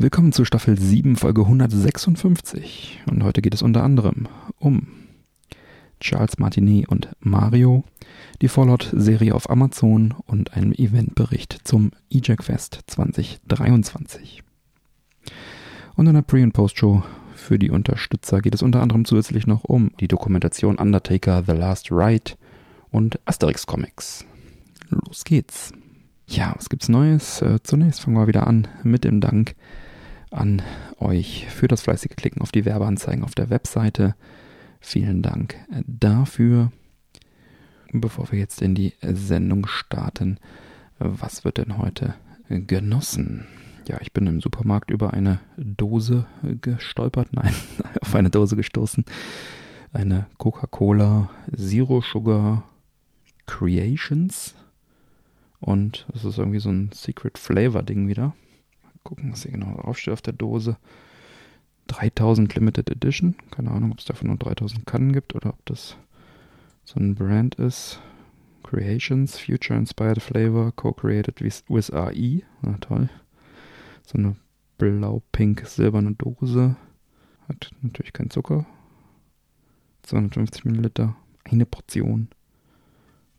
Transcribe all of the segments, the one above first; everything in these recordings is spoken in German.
Willkommen zu Staffel 7, Folge 156. Und heute geht es unter anderem um Charles Martinet und Mario, die Fallout-Serie auf Amazon und einen Eventbericht zum EJAC Fest 2023. Und in der Pre- und Post-Show für die Unterstützer geht es unter anderem zusätzlich noch um die Dokumentation Undertaker The Last Ride und Asterix Comics. Los geht's. Ja, was gibt's Neues? Äh, zunächst fangen wir wieder an mit dem Dank an euch für das fleißige Klicken auf die Werbeanzeigen auf der Webseite. Vielen Dank dafür. Bevor wir jetzt in die Sendung starten, was wird denn heute genossen? Ja, ich bin im Supermarkt über eine Dose gestolpert, nein, auf eine Dose gestoßen. Eine Coca-Cola Zero Sugar Creations. Und es ist irgendwie so ein Secret Flavor Ding wieder gucken, was hier genau draufsteht auf der Dose. 3000 Limited Edition. Keine Ahnung, ob es davon nur 3000 Kannen gibt oder ob das so ein Brand ist. Creations, Future Inspired Flavor, co-created with, AI. Na toll. So eine blau-pink-silberne Dose. Hat natürlich keinen Zucker. 250 Milliliter. Eine Portion.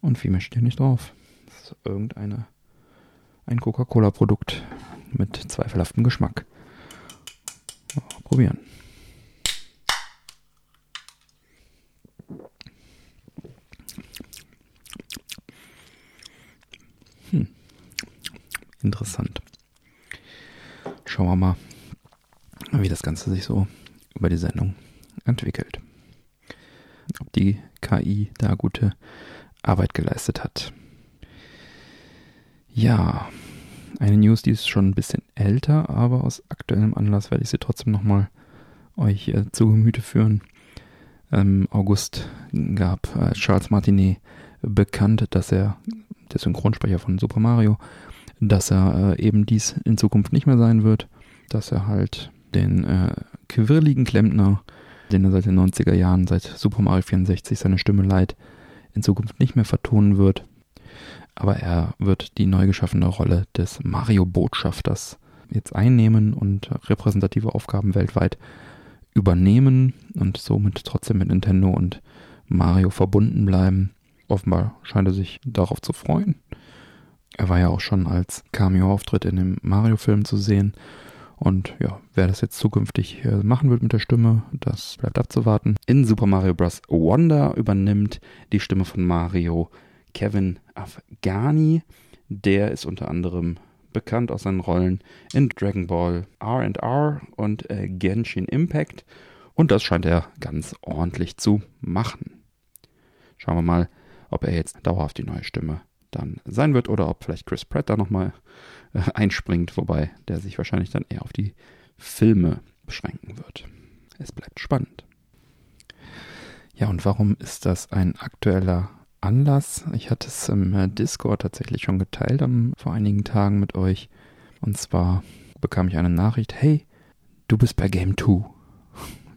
Und viel mehr steht hier nicht drauf. Das ist irgendeine ein Coca-Cola-Produkt mit zweifelhaftem Geschmack. Probieren. Hm. Interessant. Schauen wir mal, wie das Ganze sich so über die Sendung entwickelt. Ob die KI da gute Arbeit geleistet hat. Ja, eine News, die ist schon ein bisschen älter, aber aus aktuellem Anlass werde ich sie trotzdem nochmal euch äh, zu Gemüte führen. Im August gab äh, Charles Martinet bekannt, dass er, der Synchronsprecher von Super Mario, dass er äh, eben dies in Zukunft nicht mehr sein wird, dass er halt den äh, quirligen Klempner, den er seit den 90er Jahren, seit Super Mario 64 seine Stimme leiht, in Zukunft nicht mehr vertonen wird aber er wird die neu geschaffene Rolle des Mario-Botschafters jetzt einnehmen und repräsentative Aufgaben weltweit übernehmen und somit trotzdem mit Nintendo und Mario verbunden bleiben. Offenbar scheint er sich darauf zu freuen. Er war ja auch schon als Cameo-Auftritt in dem Mario-Film zu sehen. Und ja, wer das jetzt zukünftig äh, machen wird mit der Stimme, das bleibt abzuwarten. In Super Mario Bros. Wonder übernimmt die Stimme von Mario Kevin Afghani. Der ist unter anderem bekannt aus seinen Rollen in Dragon Ball R&R und äh, Genshin Impact. Und das scheint er ganz ordentlich zu machen. Schauen wir mal, ob er jetzt dauerhaft die neue Stimme dann sein wird oder ob vielleicht Chris Pratt da nochmal äh, einspringt, wobei der sich wahrscheinlich dann eher auf die Filme beschränken wird. Es bleibt spannend. Ja, und warum ist das ein aktueller Anlass. Ich hatte es im äh, Discord tatsächlich schon geteilt am, vor einigen Tagen mit euch. Und zwar bekam ich eine Nachricht, hey, du bist bei Game 2.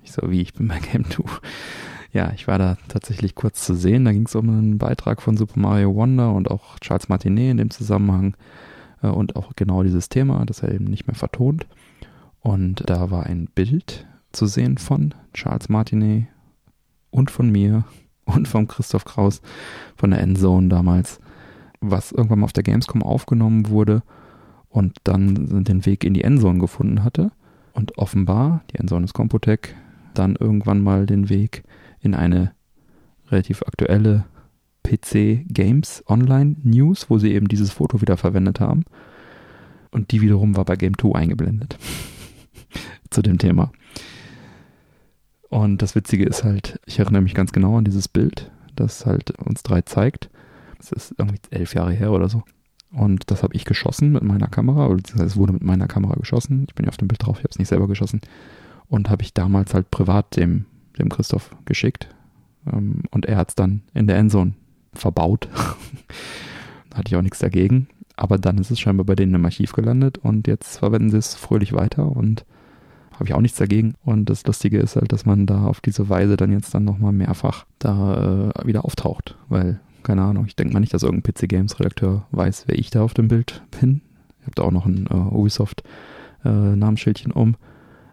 Ich so, wie, ich bin bei Game 2. Ja, ich war da tatsächlich kurz zu sehen. Da ging es um einen Beitrag von Super Mario Wonder und auch Charles Martinet in dem Zusammenhang. Äh, und auch genau dieses Thema, das er eben nicht mehr vertont. Und da war ein Bild zu sehen von Charles Martinet und von mir und vom Christoph Kraus von der Endzone damals, was irgendwann mal auf der Gamescom aufgenommen wurde und dann den Weg in die Endzone gefunden hatte. Und offenbar, die Endzone ist Computec, dann irgendwann mal den Weg in eine relativ aktuelle PC Games Online News, wo sie eben dieses Foto wieder verwendet haben. Und die wiederum war bei Game 2 eingeblendet. Zu dem Thema. Und das Witzige ist halt, ich erinnere mich ganz genau an dieses Bild, das halt uns drei zeigt. Das ist irgendwie elf Jahre her oder so. Und das habe ich geschossen mit meiner Kamera, beziehungsweise es wurde mit meiner Kamera geschossen. Ich bin ja auf dem Bild drauf, ich habe es nicht selber geschossen. Und habe ich damals halt privat dem dem Christoph geschickt ähm, und er hat es dann in der Endzone verbaut. Hatte ich auch nichts dagegen. Aber dann ist es scheinbar bei denen im Archiv gelandet und jetzt verwenden sie es fröhlich weiter und habe ich auch nichts dagegen. Und das Lustige ist halt, dass man da auf diese Weise dann jetzt dann nochmal mehrfach da äh, wieder auftaucht. Weil, keine Ahnung, ich denke mal nicht, dass irgendein PC Games Redakteur weiß, wer ich da auf dem Bild bin. Ich habe da auch noch ein äh, Ubisoft äh, Namensschildchen um.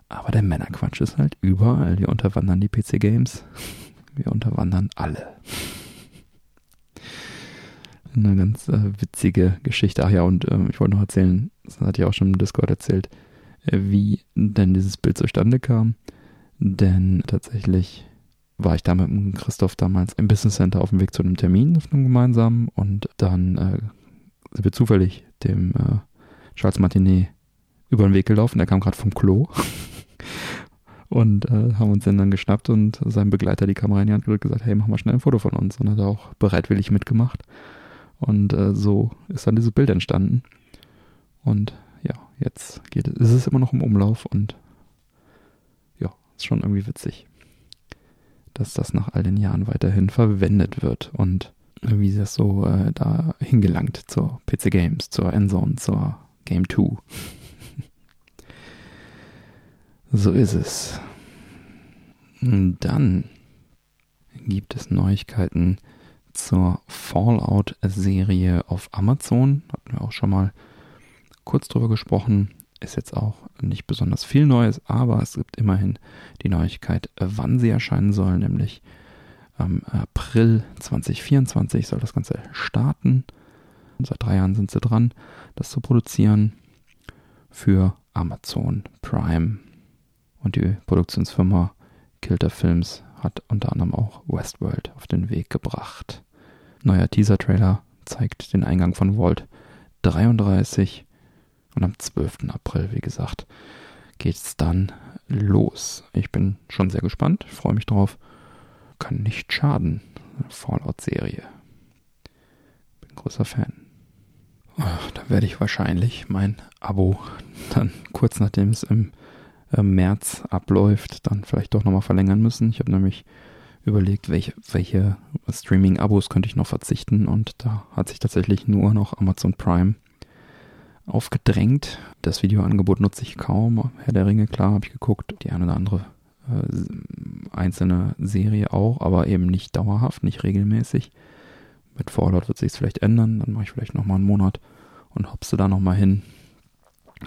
Aber der Männerquatsch ist halt überall. Wir unterwandern die PC Games. Wir unterwandern alle. Eine ganz äh, witzige Geschichte. Ach ja, und äh, ich wollte noch erzählen, das hatte ich auch schon im Discord erzählt, äh, wie denn dieses Bild zustande kam. Denn tatsächlich war ich da mit Christoph damals im Business Center auf dem Weg zu einem Termin, auf einem gemeinsamen. Und dann äh, sind wir zufällig dem äh, Charles Martinet über den Weg gelaufen. Der kam gerade vom Klo. und äh, haben uns den dann geschnappt und seinem Begleiter die Kamera in die Hand gedrückt und gesagt, hey, mach mal schnell ein Foto von uns. Und hat auch bereitwillig mitgemacht. Und äh, so ist dann dieses Bild entstanden. Und jetzt geht ist es immer noch im Umlauf und ja, ist schon irgendwie witzig, dass das nach all den Jahren weiterhin verwendet wird und wie das so äh, da hingelangt zur PC Games, zur Endzone, zur Game 2. so ist es. Dann gibt es Neuigkeiten zur Fallout-Serie auf Amazon. Hatten wir auch schon mal kurz drüber gesprochen. Ist jetzt auch nicht besonders viel Neues, aber es gibt immerhin die Neuigkeit, wann sie erscheinen soll, nämlich am April 2024 soll das Ganze starten. Seit drei Jahren sind sie dran, das zu produzieren für Amazon Prime. Und die Produktionsfirma Kilter Films hat unter anderem auch Westworld auf den Weg gebracht. Neuer Teaser-Trailer zeigt den Eingang von Vault 33 und am 12. April, wie gesagt, geht's dann los. Ich bin schon sehr gespannt, freue mich drauf. Kann nicht schaden. Fallout-Serie. Bin großer Fan. Da werde ich wahrscheinlich mein Abo dann kurz nachdem es im äh, März abläuft, dann vielleicht doch nochmal verlängern müssen. Ich habe nämlich überlegt, welche, welche Streaming-Abos könnte ich noch verzichten und da hat sich tatsächlich nur noch Amazon Prime aufgedrängt. Das Videoangebot nutze ich kaum. Herr der Ringe, klar, habe ich geguckt. Die eine oder andere äh, einzelne Serie auch, aber eben nicht dauerhaft, nicht regelmäßig. Mit Fallout wird sich vielleicht ändern. Dann mache ich vielleicht nochmal einen Monat und hopse da nochmal hin,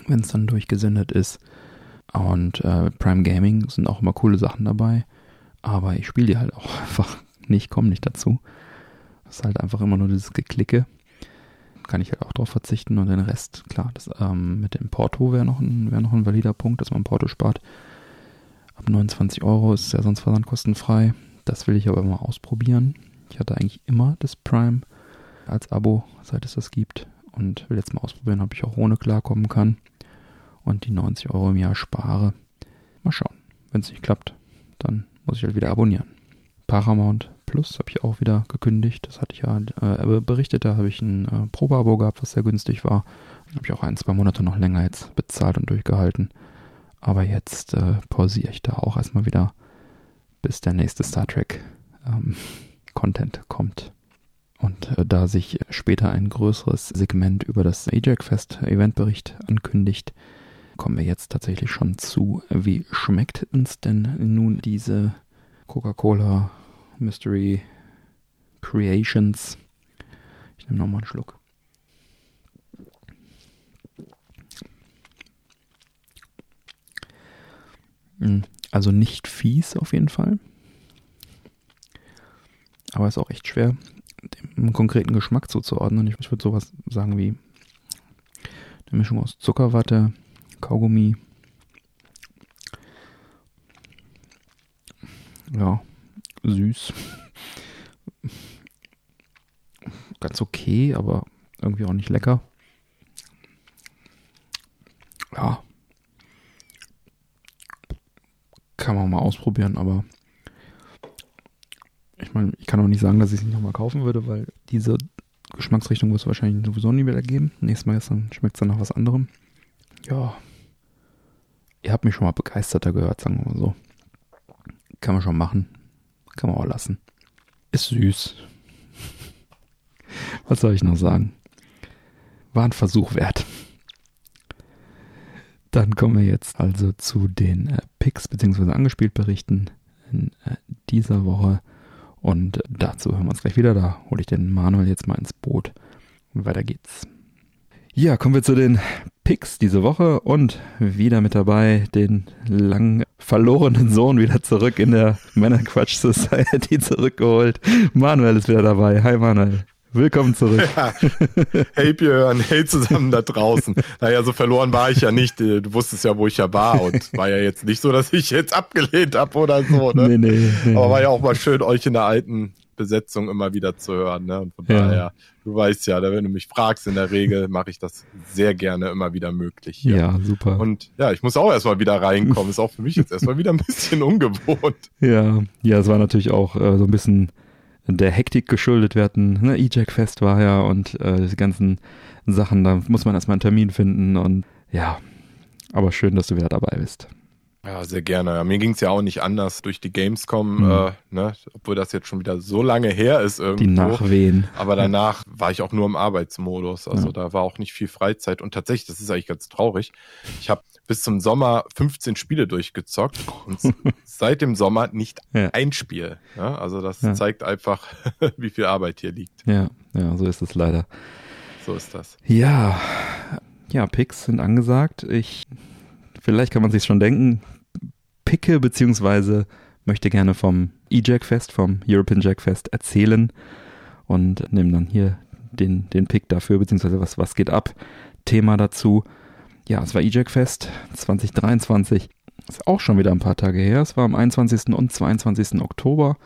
wenn es dann durchgesendet ist. Und äh, Prime Gaming sind auch immer coole Sachen dabei. Aber ich spiele die halt auch einfach nicht, komme nicht dazu. Das ist halt einfach immer nur dieses Geklicke. Kann ich halt auch drauf verzichten und den Rest, klar, das ähm, mit dem Porto wäre noch, ein, wär noch ein valider Punkt, dass man Porto spart. Ab 29 Euro ist ja sonst versandkostenfrei. Das will ich aber immer ausprobieren. Ich hatte eigentlich immer das Prime als Abo, seit es das gibt. Und will jetzt mal ausprobieren, ob ich auch ohne klarkommen kann und die 90 Euro im Jahr spare. Mal schauen. Wenn es nicht klappt, dann muss ich halt wieder abonnieren. Paramount Plus habe ich auch wieder gekündigt. Das hatte ich ja äh, berichtet. Da habe ich ein äh, Probeabo gehabt, was sehr günstig war. Habe ich auch ein, zwei Monate noch länger jetzt bezahlt und durchgehalten. Aber jetzt äh, pausiere ich da auch erstmal wieder, bis der nächste Star Trek ähm, Content kommt. Und äh, da sich später ein größeres Segment über das Ajax Fest Eventbericht ankündigt, kommen wir jetzt tatsächlich schon zu. Wie schmeckt uns denn nun diese Coca-Cola Mystery Creations? Ich nehme nochmal einen Schluck. Hm, also nicht fies auf jeden Fall. Aber ist auch echt schwer, dem konkreten Geschmack zuzuordnen. Ich würde sowas sagen wie eine Mischung aus Zuckerwatte, Kaugummi. Ja, süß. Ganz okay, aber irgendwie auch nicht lecker. Ja. Kann man mal ausprobieren, aber ich meine, ich kann auch nicht sagen, dass ich es nicht nochmal kaufen würde, weil diese Geschmacksrichtung wird es wahrscheinlich sowieso nie wieder geben. Nächstes Mal schmeckt es dann nach was anderem. Ja, ihr habt mich schon mal begeisterter gehört, sagen wir mal so. Kann man schon machen. Kann man auch lassen. Ist süß. Was soll ich noch sagen? War ein Versuch wert. Dann kommen wir jetzt also zu den äh, Picks bzw. angespielt Berichten in äh, dieser Woche. Und dazu hören wir uns gleich wieder. Da hole ich den Manuel jetzt mal ins Boot. Und weiter geht's. Ja, kommen wir zu den Picks diese Woche und wieder mit dabei den lang verlorenen Sohn wieder zurück in der Männerquatsch Society zurückgeholt. Manuel ist wieder dabei. Hi Manuel. Willkommen zurück. Ja. Hey Björn, hey zusammen da draußen. Naja, so verloren war ich ja nicht. Du wusstest ja, wo ich ja war und war ja jetzt nicht so, dass ich jetzt abgelehnt habe oder so. Ne? Nee, nee, nee, Aber war ja auch mal schön, euch in der alten Besetzung immer wieder zu hören. Ne? Und von ja. daher, du weißt ja, wenn du mich fragst, in der Regel mache ich das sehr gerne immer wieder möglich. Hier. Ja, super. Und ja, ich muss auch erstmal wieder reinkommen. Ist auch für mich jetzt erstmal wieder ein bisschen ungewohnt. Ja, ja, es war natürlich auch äh, so ein bisschen der Hektik geschuldet. Wir hatten, ne, E-Jack-Fest war ja und äh, die ganzen Sachen, da muss man erstmal einen Termin finden und ja, aber schön, dass du wieder dabei bist. Ja, sehr gerne. Mir ging es ja auch nicht anders durch die Gamescom, mhm. äh, ne, obwohl das jetzt schon wieder so lange her ist irgendwo. Die Nachwehen. Aber danach war ich auch nur im Arbeitsmodus. Also ja. da war auch nicht viel Freizeit. Und tatsächlich, das ist eigentlich ganz traurig. Ich habe bis zum Sommer 15 Spiele durchgezockt und seit dem Sommer nicht ja. ein Spiel. Ja, also das zeigt einfach, wie viel Arbeit hier liegt. Ja, ja, so ist es leider. So ist das. Ja, ja, Picks sind angesagt. Ich vielleicht kann man sich schon denken, picke beziehungsweise möchte gerne vom E-Jack Fest, vom European Jack Fest erzählen und nehme dann hier den, den Pick dafür, beziehungsweise was, was geht ab, Thema dazu. Ja, es war E-Jack Fest 2023. Ist auch schon wieder ein paar Tage her. Es war am 21. und 22. Oktober.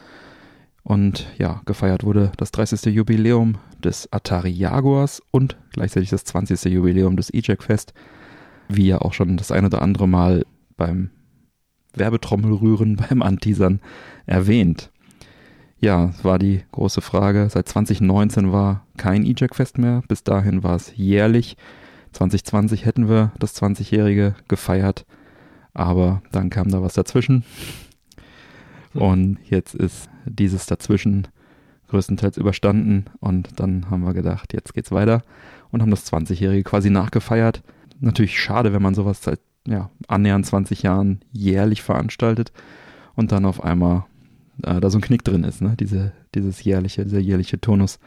Und ja, gefeiert wurde das 30. Jubiläum des Atari Jaguars und gleichzeitig das 20. Jubiläum des E-Jack Fest wie ja auch schon das ein oder andere Mal beim Werbetrommelrühren, beim Anteasern erwähnt. Ja, es war die große Frage. Seit 2019 war kein E-Jack-Fest mehr. Bis dahin war es jährlich. 2020 hätten wir das 20-Jährige gefeiert. Aber dann kam da was dazwischen. Und jetzt ist dieses dazwischen größtenteils überstanden. Und dann haben wir gedacht, jetzt geht's weiter. Und haben das 20-Jährige quasi nachgefeiert natürlich schade, wenn man sowas seit ja, annähernd 20 Jahren jährlich veranstaltet und dann auf einmal äh, da so ein Knick drin ist, ne? Diese, dieses jährliche, dieser jährliche Tonus,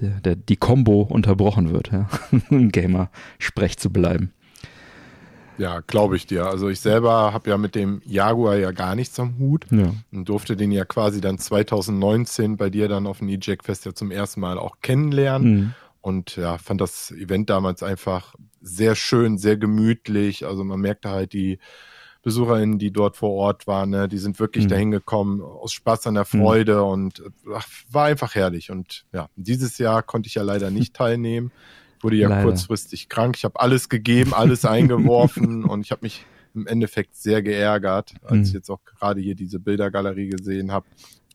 der, der die Combo unterbrochen wird, ja, um Gamer-Sprech zu bleiben. Ja, glaube ich dir. Also ich selber habe ja mit dem Jaguar ja gar nichts am Hut ja. und durfte den ja quasi dann 2019 bei dir dann auf dem E-Jack Fest ja zum ersten Mal auch kennenlernen. Mhm. Und ja, fand das Event damals einfach sehr schön, sehr gemütlich. Also man merkte halt die BesucherInnen, die dort vor Ort waren, ne, die sind wirklich mhm. dahin gekommen aus Spaß an der mhm. Freude mhm. und ach, war einfach herrlich. Und ja, dieses Jahr konnte ich ja leider nicht teilnehmen. Wurde ja leider. kurzfristig krank. Ich habe alles gegeben, alles eingeworfen und ich habe mich im Endeffekt sehr geärgert, als mhm. ich jetzt auch gerade hier diese Bildergalerie gesehen habe,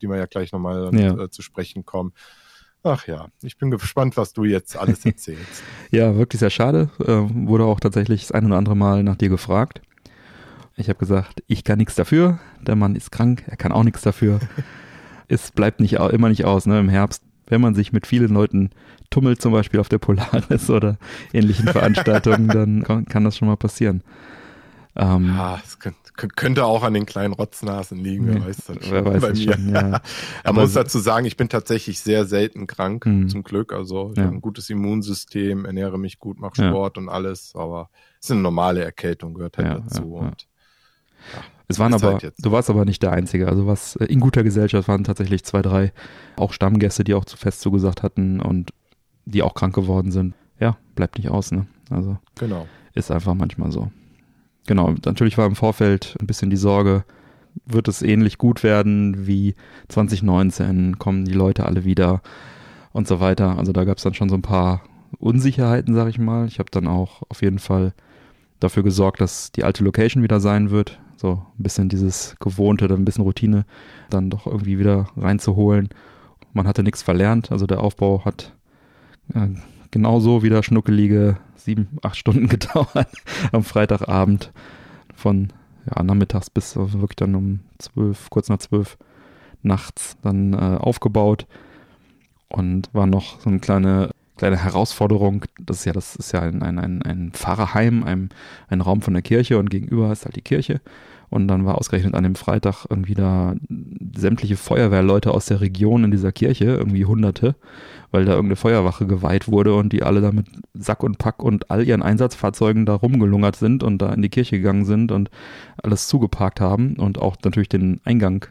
die wir ja gleich nochmal ja. äh, zu sprechen kommen. Ach ja, ich bin gespannt, was du jetzt alles erzählst. ja, wirklich sehr schade. Äh, wurde auch tatsächlich das ein oder andere Mal nach dir gefragt. Ich habe gesagt, ich kann nichts dafür. Der Mann ist krank, er kann auch nichts dafür. es bleibt nicht immer nicht aus, ne? Im Herbst, wenn man sich mit vielen Leuten tummelt, zum Beispiel auf der Polaris oder ähnlichen Veranstaltungen, dann kann, kann das schon mal passieren. Ähm, ja, es könnte, könnte auch an den kleinen Rotznasen liegen, wer weiß das schon. Wer weiß bei mir. Schon, ja. Man muss dazu sagen, ich bin tatsächlich sehr selten krank, mhm. zum Glück. Also ich ja. habe ein gutes Immunsystem, ernähre mich gut, mache Sport ja. und alles, aber es ist eine normale Erkältung, gehört halt dazu. Und, es waren aber, halt du warst aber nicht der Einzige. Also was äh, in guter Gesellschaft waren tatsächlich zwei, drei auch Stammgäste, die auch zu fest zugesagt hatten und die auch krank geworden sind. Ja, bleibt nicht aus, ne? Also genau. ist einfach manchmal so genau, natürlich war im Vorfeld ein bisschen die Sorge, wird es ähnlich gut werden wie 2019, kommen die Leute alle wieder und so weiter. Also da gab es dann schon so ein paar Unsicherheiten, sag ich mal. Ich habe dann auch auf jeden Fall dafür gesorgt, dass die alte Location wieder sein wird. So ein bisschen dieses Gewohnte, dann ein bisschen Routine dann doch irgendwie wieder reinzuholen. Man hatte nichts verlernt, also der Aufbau hat äh, genauso wieder schnuckelige sieben, acht Stunden gedauert am Freitagabend von ja, nachmittags bis wirklich dann um zwölf, kurz nach zwölf nachts dann äh, aufgebaut und war noch so eine kleine kleine Herausforderung. Das ist ja, das ist ja ein, ein, ein, ein Pfarrerheim, ein, ein Raum von der Kirche und gegenüber ist halt die Kirche. Und dann war ausgerechnet an dem Freitag irgendwie da sämtliche Feuerwehrleute aus der Region in dieser Kirche, irgendwie Hunderte, weil da irgendeine Feuerwache geweiht wurde und die alle da mit Sack und Pack und all ihren Einsatzfahrzeugen da rumgelungert sind und da in die Kirche gegangen sind und alles zugeparkt haben und auch natürlich den Eingang,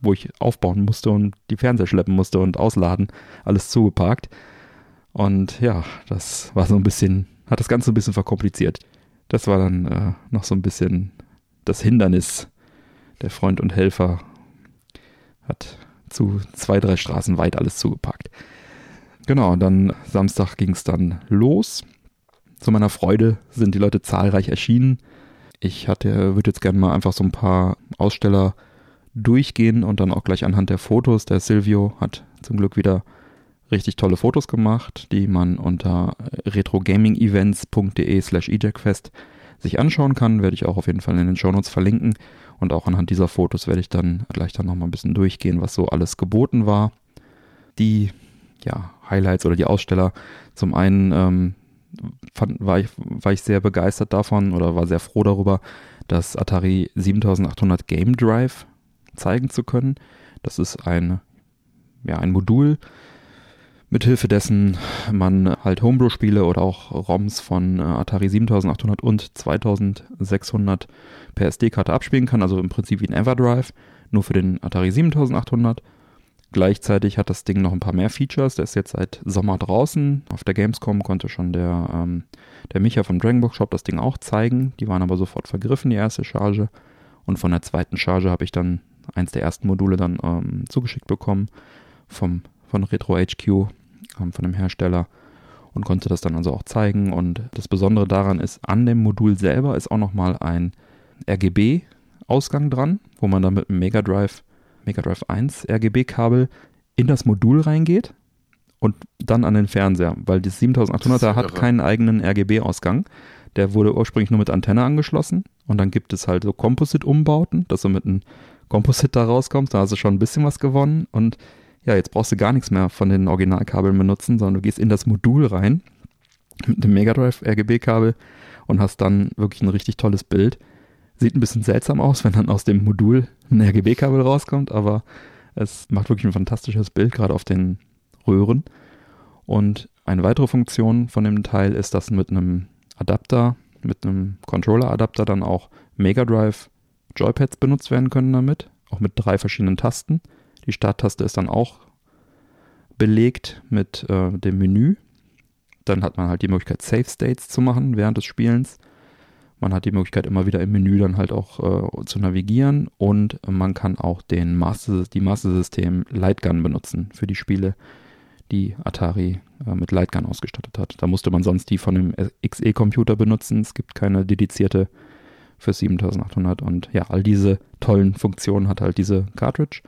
wo ich aufbauen musste und die Fernseher schleppen musste und ausladen, alles zugeparkt. Und ja, das war so ein bisschen, hat das Ganze ein bisschen verkompliziert. Das war dann äh, noch so ein bisschen das Hindernis. Der Freund und Helfer hat zu zwei, drei Straßen weit alles zugepackt. Genau, dann Samstag ging es dann los. Zu meiner Freude sind die Leute zahlreich erschienen. Ich hatte, würde jetzt gerne mal einfach so ein paar Aussteller durchgehen und dann auch gleich anhand der Fotos. Der Silvio hat zum Glück wieder richtig tolle Fotos gemacht, die man unter retrogamingevents.de slash ejackfest sich anschauen kann, werde ich auch auf jeden Fall in den Shownotes verlinken. Und auch anhand dieser Fotos werde ich dann gleich dann nochmal ein bisschen durchgehen, was so alles geboten war. Die ja, Highlights oder die Aussteller. Zum einen ähm, fand, war, ich, war ich sehr begeistert davon oder war sehr froh darüber, das Atari 7800 Game Drive zeigen zu können. Das ist ein, ja, ein Modul, mithilfe dessen man halt Homebrew-Spiele oder auch ROMs von äh, Atari 7800 und 2600 per SD-Karte abspielen kann, also im Prinzip wie ein Everdrive, nur für den Atari 7800. Gleichzeitig hat das Ding noch ein paar mehr Features. Der ist jetzt seit Sommer draußen. Auf der Gamescom konnte schon der, ähm, der Micha vom Dragonbox Shop das Ding auch zeigen. Die waren aber sofort vergriffen, die erste Charge. Und von der zweiten Charge habe ich dann eins der ersten Module dann ähm, zugeschickt bekommen vom, von Retro HQ von dem Hersteller und konnte das dann also auch zeigen. Und das Besondere daran ist, an dem Modul selber ist auch nochmal ein RGB-Ausgang dran, wo man dann mit einem Mega Drive, Mega Drive 1 RGB-Kabel in das Modul reingeht und dann an den Fernseher, weil das 7800er hat keinen eigenen RGB-Ausgang. Der wurde ursprünglich nur mit Antenne angeschlossen und dann gibt es halt so Composite-Umbauten, dass du mit einem Composite da rauskommst, da hast du schon ein bisschen was gewonnen und ja, jetzt brauchst du gar nichts mehr von den Originalkabeln benutzen, sondern du gehst in das Modul rein mit dem Mega Drive RGB-Kabel und hast dann wirklich ein richtig tolles Bild. Sieht ein bisschen seltsam aus, wenn dann aus dem Modul ein RGB-Kabel rauskommt, aber es macht wirklich ein fantastisches Bild, gerade auf den Röhren. Und eine weitere Funktion von dem Teil ist, dass mit einem Adapter, mit einem Controller-Adapter dann auch Mega Drive Joypads benutzt werden können damit, auch mit drei verschiedenen Tasten. Die Starttaste ist dann auch belegt mit äh, dem Menü. Dann hat man halt die Möglichkeit, Save States zu machen während des Spielens. Man hat die Möglichkeit, immer wieder im Menü dann halt auch äh, zu navigieren und man kann auch den Master, die Master System Lightgun benutzen für die Spiele, die Atari äh, mit Lightgun ausgestattet hat. Da musste man sonst die von dem XE-Computer benutzen. Es gibt keine dedizierte für 7800 und ja, all diese tollen Funktionen hat halt diese Cartridge.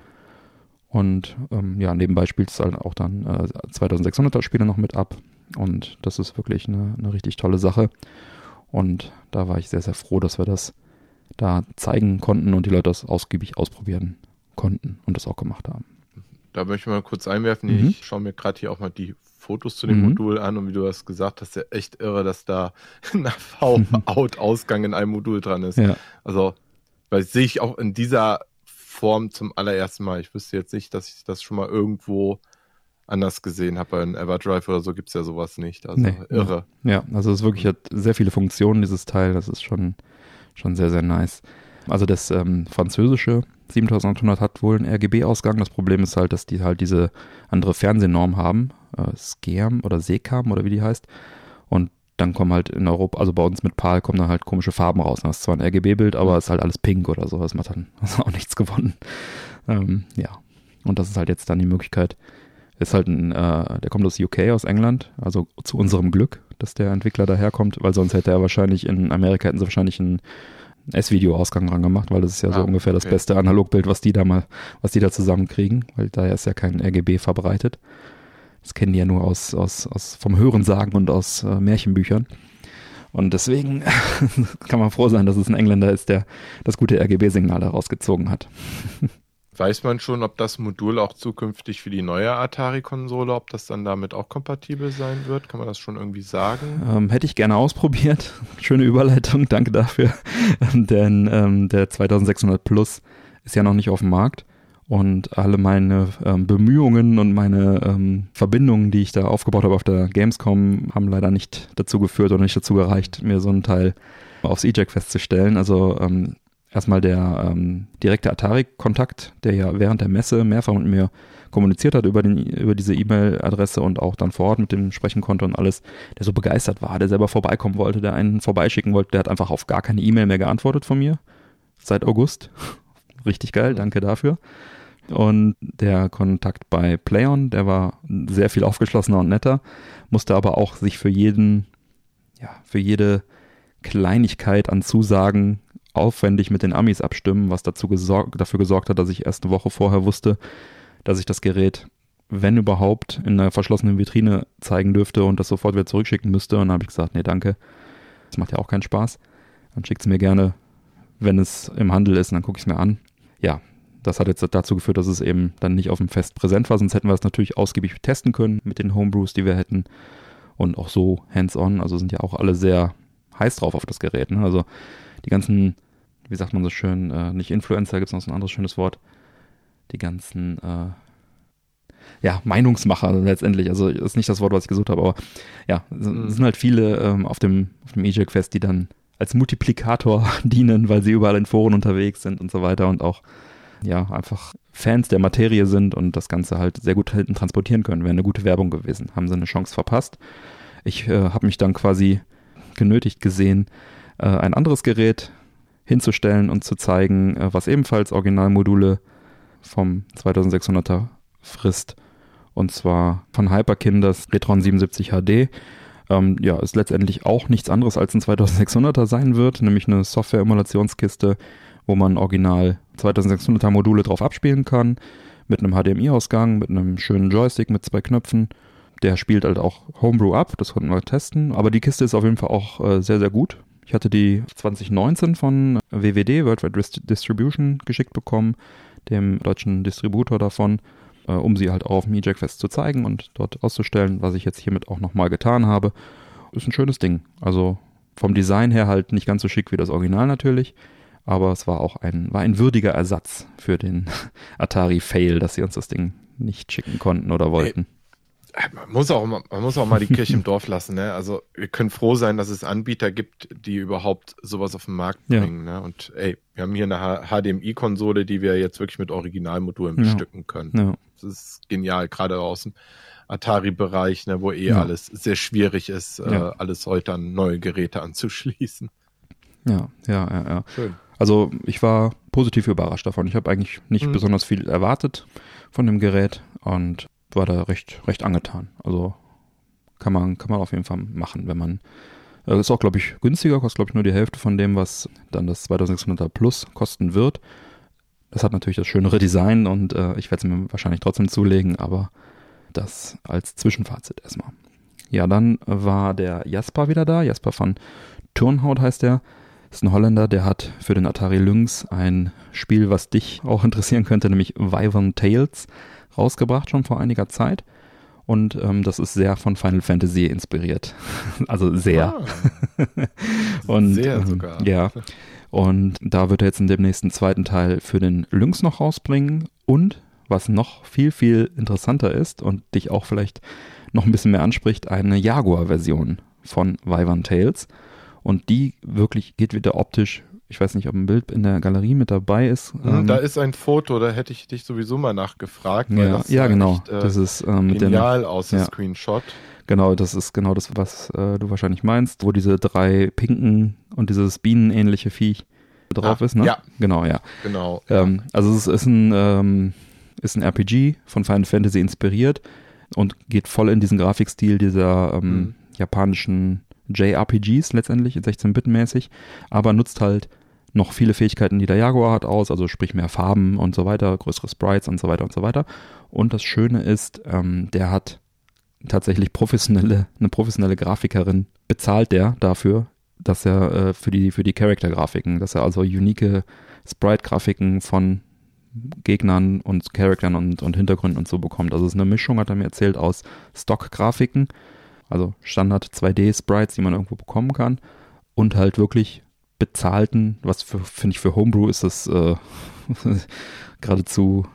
Und ähm, ja, nebenbei spielt es halt auch dann äh, 2600er Spiele noch mit ab. Und das ist wirklich eine, eine richtig tolle Sache. Und da war ich sehr, sehr froh, dass wir das da zeigen konnten und die Leute das ausgiebig ausprobieren konnten und das auch gemacht haben. Da möchte ich mal kurz einwerfen. Mhm. Ich schaue mir gerade hier auch mal die Fotos zu dem mhm. Modul an und wie du das gesagt hast, ja echt irre, dass da ein V-Out-Ausgang in einem Modul dran ist. Ja. Also, weil sehe ich auch in dieser Form zum allerersten Mal. Ich wüsste jetzt nicht, dass ich das schon mal irgendwo anders gesehen habe. Bei einem Everdrive oder so gibt es ja sowas nicht. Also nee, irre. Ja, also es wirklich hat sehr viele Funktionen, dieses Teil. Das ist schon, schon sehr, sehr nice. Also das ähm, französische 7800 hat wohl einen RGB-Ausgang. Das Problem ist halt, dass die halt diese andere Fernsehnorm haben. Äh, SCAM oder SECAM oder wie die heißt. Und dann kommen halt in Europa, also bei uns mit PAL kommen dann halt komische Farben raus. Das ist zwar ein RGB-Bild, aber es ist halt alles pink oder so. Das macht dann also auch nichts gewonnen. Ähm, ja. Und das ist halt jetzt dann die Möglichkeit. Ist halt ein, äh, der kommt aus UK, aus England, also zu unserem Glück, dass der Entwickler daherkommt, weil sonst hätte er wahrscheinlich in Amerika hätten sie wahrscheinlich einen S-Video-Ausgang dran gemacht, weil das ist ja ah, so ungefähr okay. das beste Analogbild, was die da mal, was die da zusammenkriegen, weil da ist ja kein RGB verbreitet. Das kennen die ja nur aus, aus, aus vom Hörensagen und aus äh, Märchenbüchern. Und deswegen kann man froh sein, dass es ein Engländer ist, der das gute RGB-Signal herausgezogen hat. Weiß man schon, ob das Modul auch zukünftig für die neue Atari-Konsole, ob das dann damit auch kompatibel sein wird? Kann man das schon irgendwie sagen? Ähm, hätte ich gerne ausprobiert. Schöne Überleitung, danke dafür. Denn ähm, der 2600 Plus ist ja noch nicht auf dem Markt. Und alle meine ähm, Bemühungen und meine ähm, Verbindungen, die ich da aufgebaut habe auf der Gamescom, haben leider nicht dazu geführt oder nicht dazu gereicht, mir so ein Teil aufs E-Jack festzustellen. Also ähm, erstmal der ähm, direkte Atari-Kontakt, der ja während der Messe mehrfach mit mir kommuniziert hat über, den, über diese E-Mail-Adresse und auch dann vor Ort mit dem sprechen konnte und alles, der so begeistert war, der selber vorbeikommen wollte, der einen vorbeischicken wollte, der hat einfach auf gar keine E-Mail mehr geantwortet von mir seit August. Richtig geil, danke dafür. Und der Kontakt bei Playon, der war sehr viel aufgeschlossener und netter, musste aber auch sich für jeden, ja, für jede Kleinigkeit an Zusagen aufwendig mit den Amis abstimmen, was dazu gesorgt, dafür gesorgt hat, dass ich erst eine Woche vorher wusste, dass ich das Gerät, wenn überhaupt, in einer verschlossenen Vitrine zeigen dürfte und das sofort wieder zurückschicken müsste. Und dann habe ich gesagt, nee, danke. Das macht ja auch keinen Spaß. Dann schickt es mir gerne, wenn es im Handel ist, und dann gucke ich es mir an. Ja, das hat jetzt dazu geführt, dass es eben dann nicht auf dem Fest präsent war, sonst hätten wir es natürlich ausgiebig testen können mit den Homebrews, die wir hätten. Und auch so hands-on, also sind ja auch alle sehr heiß drauf auf das Gerät. Ne? Also die ganzen, wie sagt man so schön, äh, nicht Influencer, gibt es noch so ein anderes schönes Wort. Die ganzen, äh, ja, Meinungsmacher letztendlich. Also ist nicht das Wort, was ich gesucht habe, aber ja, es mhm. sind halt viele ähm, auf dem, auf dem E-Jack-Fest, die dann als Multiplikator dienen, weil sie überall in Foren unterwegs sind und so weiter und auch ja, einfach Fans der Materie sind und das Ganze halt sehr gut hinten transportieren können. Wäre eine gute Werbung gewesen. Haben sie eine Chance verpasst. Ich äh, habe mich dann quasi genötigt gesehen, äh, ein anderes Gerät hinzustellen und zu zeigen, äh, was ebenfalls Originalmodule vom 2600er frisst. Und zwar von Hyperkin das Retron 77 HD. Ähm, ja, ist letztendlich auch nichts anderes als ein 2600er sein wird, nämlich eine Software-Emulationskiste, wo man original 2600er Module drauf abspielen kann, mit einem HDMI-Ausgang, mit einem schönen Joystick mit zwei Knöpfen. Der spielt halt auch Homebrew ab, das konnten wir testen, aber die Kiste ist auf jeden Fall auch äh, sehr, sehr gut. Ich hatte die 2019 von WWD, Worldwide Distribution, geschickt bekommen, dem deutschen Distributor davon, äh, um sie halt auch auf dem E-Jack Fest zu zeigen und dort auszustellen, was ich jetzt hiermit auch nochmal getan habe. Ist ein schönes Ding. Also vom Design her halt nicht ganz so schick wie das Original natürlich, aber es war auch ein, war ein würdiger Ersatz für den Atari-Fail, dass sie uns das Ding nicht schicken konnten oder wollten. Ey, man muss auch, man muss auch mal die Kirche im Dorf lassen. Ne? Also wir können froh sein, dass es Anbieter gibt, die überhaupt sowas auf den Markt bringen. Ja. Ne? Und ey, wir haben hier eine HDMI-Konsole, die wir jetzt wirklich mit Originalmodulen bestücken ja. können. Ja. Das ist genial, gerade aus dem Atari-Bereich, ne, wo eh alles sehr schwierig ist, äh, alles heute an neue Geräte anzuschließen. Ja, ja, ja, ja. Schön. Also ich war positiv überrascht davon. Ich habe eigentlich nicht mhm. besonders viel erwartet von dem Gerät und war da recht, recht angetan. Also kann man, kann man auf jeden Fall machen, wenn man äh, ist auch, glaube ich, günstiger, kostet, glaube ich, nur die Hälfte von dem, was dann das 2600er Plus kosten wird. Das hat natürlich das schönere Design und äh, ich werde es mir wahrscheinlich trotzdem zulegen, aber das als Zwischenfazit erstmal. Ja, dann war der Jasper wieder da. Jasper von Turnhaut heißt er. Das ist ein Holländer, der hat für den Atari Lynx ein Spiel, was dich auch interessieren könnte, nämlich Wyvern Tales, rausgebracht schon vor einiger Zeit. Und ähm, das ist sehr von Final Fantasy inspiriert. also sehr. Ah, und, sehr ähm, sogar. ja. Und da wird er jetzt in dem nächsten zweiten Teil für den Lynx noch rausbringen. Und was noch viel, viel interessanter ist und dich auch vielleicht noch ein bisschen mehr anspricht, eine Jaguar-Version von Wyvern Tales. Und die wirklich geht wieder optisch ich weiß nicht, ob ein Bild in der Galerie mit dabei ist. Ähm, da ist ein Foto, da hätte ich dich sowieso mal nachgefragt. Ja, ja genau. Echt, äh, das ist ähm, genial der, aus dem ja. Screenshot. Genau, das ist genau das, was äh, du wahrscheinlich meinst, wo diese drei pinken und dieses bienenähnliche Viech drauf ah, ist, ne? Ja. Genau, ja. Genau. Ähm, also es ist ein, ähm, ist ein RPG von Final Fantasy inspiriert und geht voll in diesen Grafikstil dieser ähm, mhm. japanischen JRPGs letztendlich, 16-Bit-mäßig, aber nutzt halt noch viele Fähigkeiten, die der Jaguar hat, aus, also sprich mehr Farben und so weiter, größere Sprites und so weiter und so weiter. Und das Schöne ist, ähm, der hat tatsächlich professionelle, eine professionelle Grafikerin bezahlt der dafür dass er äh, für die, für die Character-Grafiken, dass er also unique Sprite-Grafiken von Gegnern und Charaktern und, und Hintergründen und so bekommt. Also es ist eine Mischung, hat er mir erzählt, aus Stock-Grafiken, also Standard 2D-Sprites, die man irgendwo bekommen kann, und halt wirklich bezahlten, was finde ich für Homebrew ist das äh, geradezu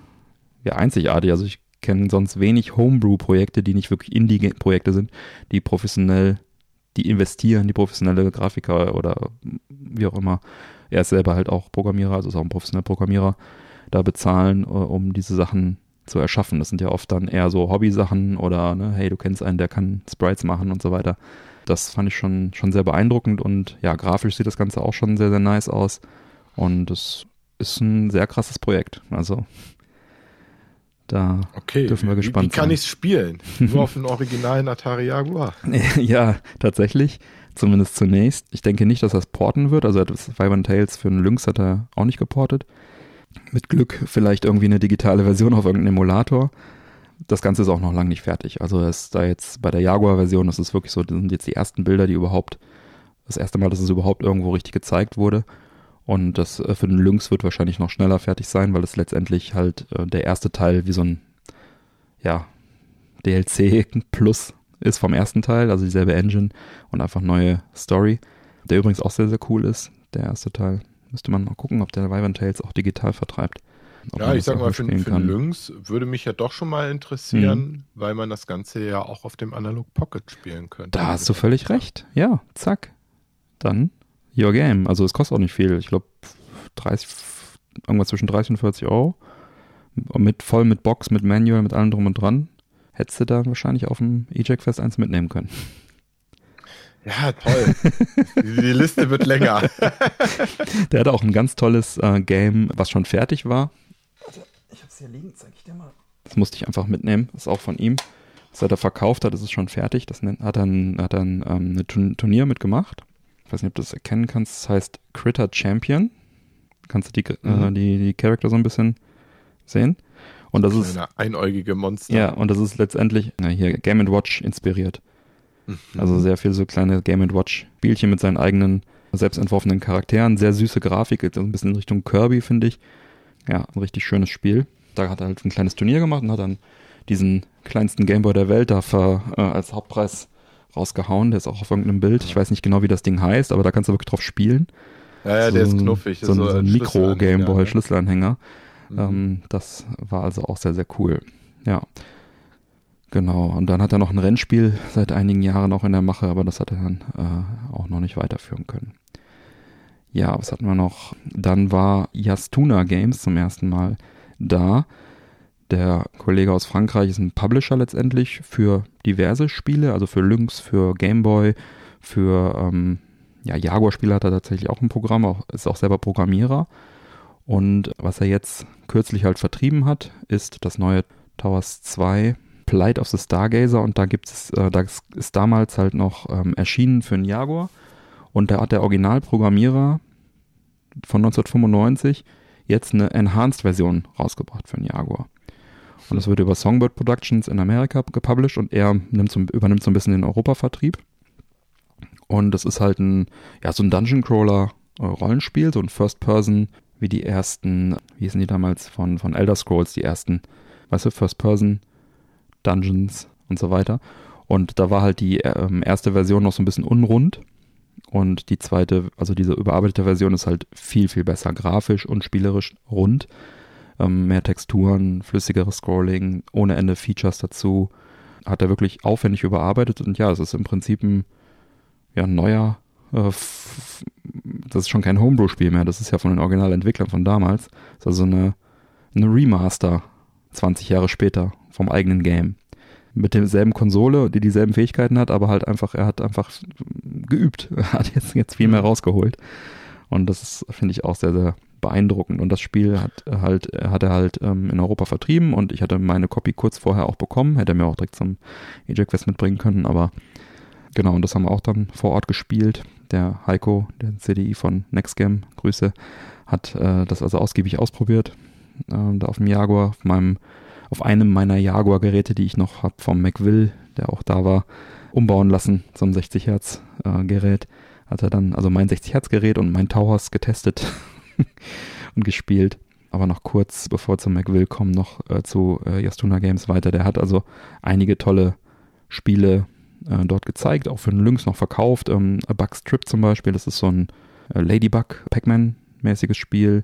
ja, einzigartig. Also ich kenne sonst wenig Homebrew-Projekte, die nicht wirklich Indie-Projekte sind, die professionell, die investieren, die professionelle Grafiker oder wie auch immer. Er ist selber halt auch Programmierer, also ist auch ein professioneller Programmierer, da bezahlen, äh, um diese Sachen zu erschaffen. Das sind ja oft dann eher so Hobby-Sachen oder, ne, hey, du kennst einen, der kann Sprites machen und so weiter. Das fand ich schon, schon sehr beeindruckend und ja, grafisch sieht das Ganze auch schon sehr, sehr nice aus. Und es ist ein sehr krasses Projekt. Also da okay, dürfen wir gespannt sein. Wie kann ich es spielen? Nur auf dem originalen Atari Jaguar? ja, tatsächlich. Zumindest zunächst. Ich denke nicht, dass das porten wird. Also das Five Tales für einen Lynx hat er auch nicht geportet. Mit Glück vielleicht irgendwie eine digitale Version auf irgendeinem Emulator. Das Ganze ist auch noch lange nicht fertig. Also ist da jetzt bei der Jaguar-Version, das ist wirklich so, das sind jetzt die ersten Bilder, die überhaupt, das erste Mal, dass es überhaupt irgendwo richtig gezeigt wurde. Und das äh, für den Lynx wird wahrscheinlich noch schneller fertig sein, weil es letztendlich halt äh, der erste Teil wie so ein, ja, DLC Plus ist vom ersten Teil, also dieselbe Engine und einfach neue Story. Der übrigens auch sehr, sehr cool ist, der erste Teil. Müsste man mal gucken, ob der Wyvern Tales auch digital vertreibt. Ja, ich sag mal, für, für Lynx würde mich ja doch schon mal interessieren, mhm. weil man das Ganze ja auch auf dem Analog Pocket spielen könnte. Da hast du völlig recht. Ja, zack. Dann Your Game. Also es kostet auch nicht viel. Ich glaube 30, irgendwas zwischen 30 und 40 Euro. Mit, voll mit Box, mit Manual, mit allem drum und dran. Hättest du da wahrscheinlich auf dem E-Jack Fest 1 mitnehmen können. Ja, toll. Die Liste wird länger. Der hatte auch ein ganz tolles äh, Game, was schon fertig war. Warte, ich hab's hier liegen, zeig ich dir mal. Das musste ich einfach mitnehmen. Das ist auch von ihm. Das hat er verkauft hat, das ist schon fertig. Das hat er ein, hat er ein, ähm, ein Turnier mitgemacht ich weiß nicht, ob du das erkennen kannst, das heißt Critter Champion. Kannst du die, äh, mhm. äh, die, die Charakter so ein bisschen sehen? Und das ist einäugige Monster. Ja, und das ist letztendlich na, hier Game Watch inspiriert. Mhm. Also sehr viel so kleine Game Watch Spielchen mit seinen eigenen selbst entworfenen Charakteren, sehr süße Grafik, so ein bisschen in Richtung Kirby finde ich. Ja, ein richtig schönes Spiel. Da hat er halt ein kleines Turnier gemacht und hat dann diesen kleinsten Gameboy der Welt da für, äh, als Hauptpreis rausgehauen. Der ist auch auf irgendeinem Bild. Ich weiß nicht genau, wie das Ding heißt, aber da kannst du wirklich drauf spielen. Ja, ja, so der ist knuffig. So, so, so ein Mikro-Gameboy, Schlüsselanhänger. Mhm. Ähm, das war also auch sehr, sehr cool. Ja. Genau. Und dann hat er noch ein Rennspiel seit einigen Jahren auch in der Mache, aber das hat er dann äh, auch noch nicht weiterführen können. Ja, was hatten wir noch? Dann war Yastuna Games zum ersten Mal da. Der Kollege aus Frankreich ist ein Publisher letztendlich für diverse Spiele, also für Lynx, für Gameboy, für ähm, ja, Jaguar-Spiele hat er tatsächlich auch ein Programm, auch, ist auch selber Programmierer. Und was er jetzt kürzlich halt vertrieben hat, ist das neue Towers 2 Plight of the Stargazer und da gibt es, äh, das ist damals halt noch ähm, erschienen für einen Jaguar und da hat der Originalprogrammierer von 1995 jetzt eine Enhanced-Version rausgebracht für einen Jaguar. Und das wird über Songbird Productions in Amerika gepublished und er nimmt so, übernimmt so ein bisschen den Europa-Vertrieb. Und das ist halt ein, ja, so ein Dungeon Crawler äh, Rollenspiel, so ein First Person, wie die ersten, wie hießen die damals von, von Elder Scrolls, die ersten, weißt du, First Person Dungeons und so weiter. Und da war halt die ähm, erste Version noch so ein bisschen unrund. Und die zweite, also diese überarbeitete Version ist halt viel, viel besser grafisch und spielerisch rund ähm, mehr Texturen, flüssigeres Scrolling, ohne Ende Features dazu. Hat er wirklich aufwendig überarbeitet und ja, es ist im Prinzip ein, ja, neuer, äh, das ist schon kein Homebrew-Spiel mehr, das ist ja von den Originalentwicklern von damals. Das ist also eine, eine Remaster 20 Jahre später vom eigenen Game. Mit derselben Konsole, die dieselben Fähigkeiten hat, aber halt einfach, er hat einfach geübt. Er hat jetzt, jetzt viel mehr mhm. rausgeholt. Und das ist, finde ich, auch sehr, sehr beeindruckend. Und das Spiel hat halt, hat er halt ähm, in Europa vertrieben und ich hatte meine Copy kurz vorher auch bekommen, hätte er mir auch direkt zum Eject Fest mitbringen können, aber genau, und das haben wir auch dann vor Ort gespielt. Der Heiko, der CDI von Nextgame, Grüße, hat äh, das also ausgiebig ausprobiert. Äh, da auf dem Jaguar, auf meinem, auf einem meiner Jaguar-Geräte, die ich noch habe vom McVill, der auch da war, umbauen lassen, ein 60 Hertz äh, Gerät hat er dann also mein 60 Hertz Gerät und mein Towers getestet und gespielt. Aber noch kurz, bevor zum McVille kommen, noch äh, zu äh, Yastuna Games weiter. Der hat also einige tolle Spiele äh, dort gezeigt, auch für den Lynx noch verkauft. Ähm, A Bug's Trip zum Beispiel, das ist so ein äh, Ladybug Pac-Man-mäßiges Spiel.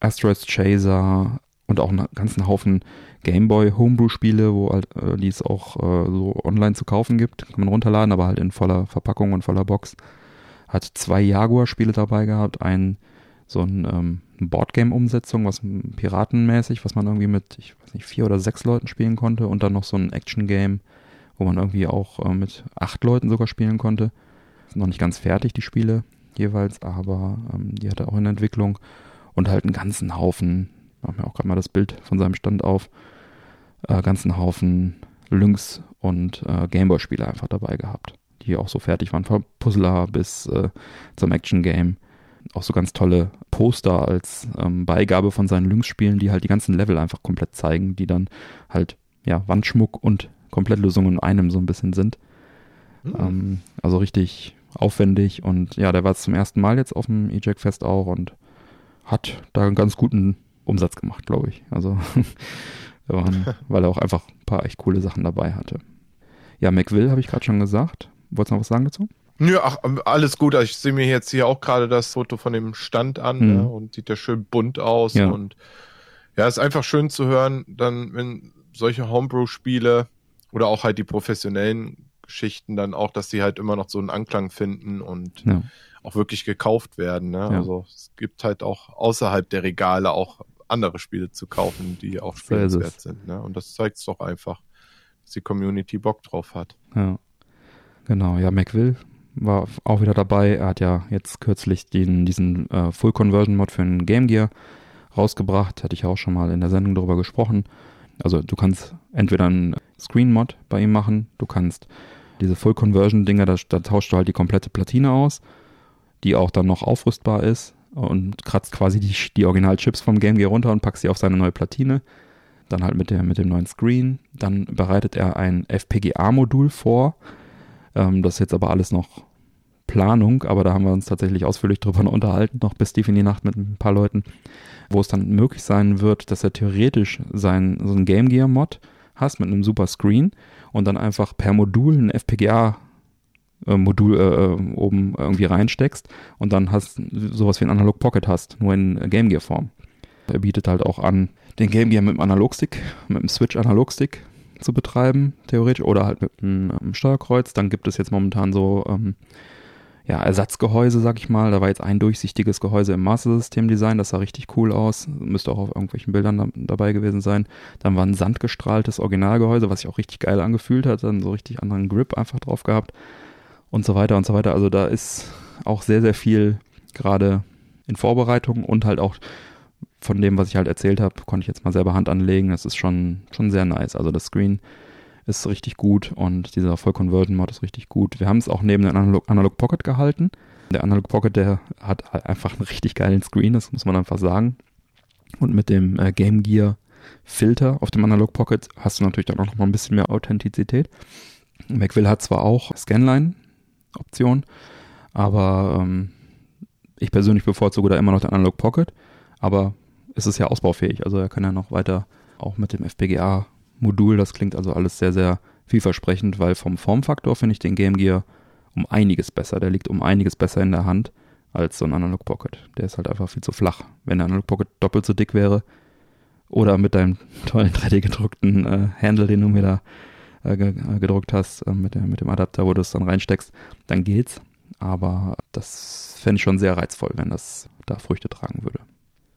Asteroids Chaser und auch einen ganzen Haufen Gameboy Homebrew-Spiele, wo halt, äh, die es auch äh, so online zu kaufen gibt. Kann man runterladen, aber halt in voller Verpackung und voller Box. Hat zwei Jaguar-Spiele dabei gehabt, ein so ein ähm, Boardgame-Umsetzung, was piratenmäßig, was man irgendwie mit, ich weiß nicht, vier oder sechs Leuten spielen konnte und dann noch so ein Action-Game, wo man irgendwie auch äh, mit acht Leuten sogar spielen konnte. Sind noch nicht ganz fertig, die Spiele jeweils, aber ähm, die hatte auch in Entwicklung und halt einen ganzen Haufen, ich mache mir auch gerade mal das Bild von seinem Stand auf, äh, ganzen Haufen Lynx und äh, Gameboy-Spiele einfach dabei gehabt, die auch so fertig waren, von Puzzler bis äh, zum Action-Game. Auch so ganz tolle Poster als ähm, Beigabe von seinen Lynx-Spielen, die halt die ganzen Level einfach komplett zeigen, die dann halt ja Wandschmuck und Komplettlösungen in einem so ein bisschen sind. Mhm. Ähm, also richtig aufwendig und ja, der war zum ersten Mal jetzt auf dem E-Jack Fest auch und hat da einen ganz guten Umsatz gemacht, glaube ich. Also waren, weil er auch einfach ein paar echt coole Sachen dabei hatte. Ja, McVille habe ich gerade schon gesagt. Wolltest du noch was sagen dazu? Nö, ach, alles gut. Ich sehe mir jetzt hier auch gerade das Foto von dem Stand an mhm. ne, und sieht ja schön bunt aus. Ja. Und ja, ist einfach schön zu hören, dann, wenn solche Homebrew-Spiele oder auch halt die professionellen Geschichten dann auch, dass sie halt immer noch so einen Anklang finden und ja. auch wirklich gekauft werden. Ne? Ja. Also es gibt halt auch außerhalb der Regale auch andere Spiele zu kaufen, die auch spielenswert sind. Ne? Und das zeigt es doch einfach, dass die Community Bock drauf hat. Ja. Genau, ja, McVille war auch wieder dabei. Er hat ja jetzt kürzlich den, diesen äh, Full Conversion Mod für den Game Gear rausgebracht. Hatte ich auch schon mal in der Sendung darüber gesprochen. Also du kannst entweder einen Screen Mod bei ihm machen, du kannst diese Full Conversion Dinger, da, da tauscht du halt die komplette Platine aus, die auch dann noch aufrüstbar ist und kratzt quasi die, die Originalchips vom Game Gear runter und packst sie auf seine neue Platine. Dann halt mit, der, mit dem neuen Screen. Dann bereitet er ein FPGA-Modul vor. Ähm, das ist jetzt aber alles noch Planung, aber da haben wir uns tatsächlich ausführlich drüber unterhalten, noch bis tief in die Nacht mit ein paar Leuten, wo es dann möglich sein wird, dass er theoretisch sein, so ein Game Gear Mod hast mit einem super Screen und dann einfach per Modul ein FPGA äh, Modul äh, äh, oben irgendwie reinsteckst und dann hast sowas wie ein Analog Pocket hast, nur in Game Gear Form. Er bietet halt auch an, den Game Gear mit dem Analogstick, mit dem Switch Analogstick zu betreiben, theoretisch, oder halt mit einem, einem Steuerkreuz. Dann gibt es jetzt momentan so ähm, ja, Ersatzgehäuse, sag ich mal. Da war jetzt ein durchsichtiges Gehäuse im Master System Design, das sah richtig cool aus. Müsste auch auf irgendwelchen Bildern da, dabei gewesen sein. Dann war ein sandgestrahltes Originalgehäuse, was sich auch richtig geil angefühlt hat, dann so richtig anderen Grip einfach drauf gehabt und so weiter und so weiter. Also da ist auch sehr, sehr viel gerade in Vorbereitung und halt auch von dem, was ich halt erzählt habe, konnte ich jetzt mal selber Hand anlegen. Das ist schon, schon sehr nice. Also das Screen ist richtig gut und dieser Voll Conversion Mod ist richtig gut. Wir haben es auch neben dem Analog, Analog Pocket gehalten. Der Analog Pocket, der hat einfach einen richtig geilen Screen, das muss man einfach sagen. Und mit dem äh, Game Gear Filter auf dem Analog Pocket hast du natürlich dann auch noch mal ein bisschen mehr Authentizität. Macville hat zwar auch Scanline-Option, aber ähm, ich persönlich bevorzuge da immer noch den Analog Pocket, aber es ist ja ausbaufähig, also er kann ja noch weiter auch mit dem FPGA Modul. Das klingt also alles sehr, sehr vielversprechend, weil vom Formfaktor finde ich den Game Gear um einiges besser. Der liegt um einiges besser in der Hand als so ein Analog Pocket. Der ist halt einfach viel zu flach. Wenn der Analog Pocket doppelt so dick wäre oder mit deinem tollen 3D gedruckten äh, Handle, den du mir da äh, gedruckt hast, äh, mit, der, mit dem Adapter, wo du es dann reinsteckst, dann geht's. Aber das fände ich schon sehr reizvoll, wenn das da Früchte tragen würde.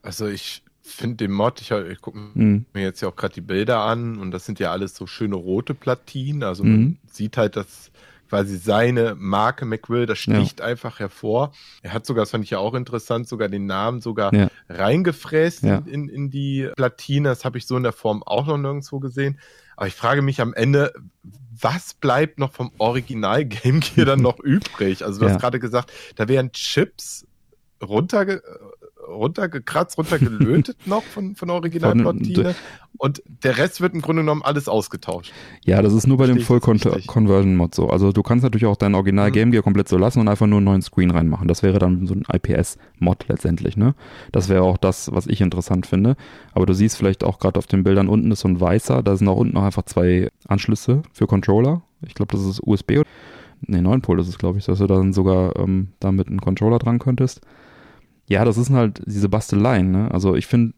Also ich finde den Mod, ich, ich gucke mhm. mir jetzt ja auch gerade die Bilder an und das sind ja alles so schöne rote Platinen. Also mhm. man sieht halt, dass quasi seine Marke McWill, das sticht ja. einfach hervor. Er hat sogar, das fand ich ja auch interessant, sogar den Namen sogar ja. reingefräst ja. in, in die Platine. Das habe ich so in der Form auch noch nirgendwo gesehen. Aber ich frage mich am Ende, was bleibt noch vom Original Game Gear dann noch übrig? Also du hast gerade gesagt, da wären Chips runter runtergekratzt, runtergelötet noch von, von Originalplottine. Und der Rest wird im Grunde genommen alles ausgetauscht. Ja, das ist nur bei dem Full Conversion Mod so. Also du kannst natürlich auch dein Original mhm. Game Gear komplett so lassen und einfach nur einen neuen Screen reinmachen. Das wäre dann so ein IPS Mod letztendlich, ne? Das wäre auch das, was ich interessant finde. Aber du siehst vielleicht auch gerade auf den Bildern unten ist so ein weißer, da sind auch unten noch einfach zwei Anschlüsse für Controller. Ich glaube, das ist USB. Ne, 9 Pol ist es, glaube ich, dass du dann sogar ähm, damit einen Controller dran könntest. Ja, das ist halt diese Basteleien, ne? Also ich finde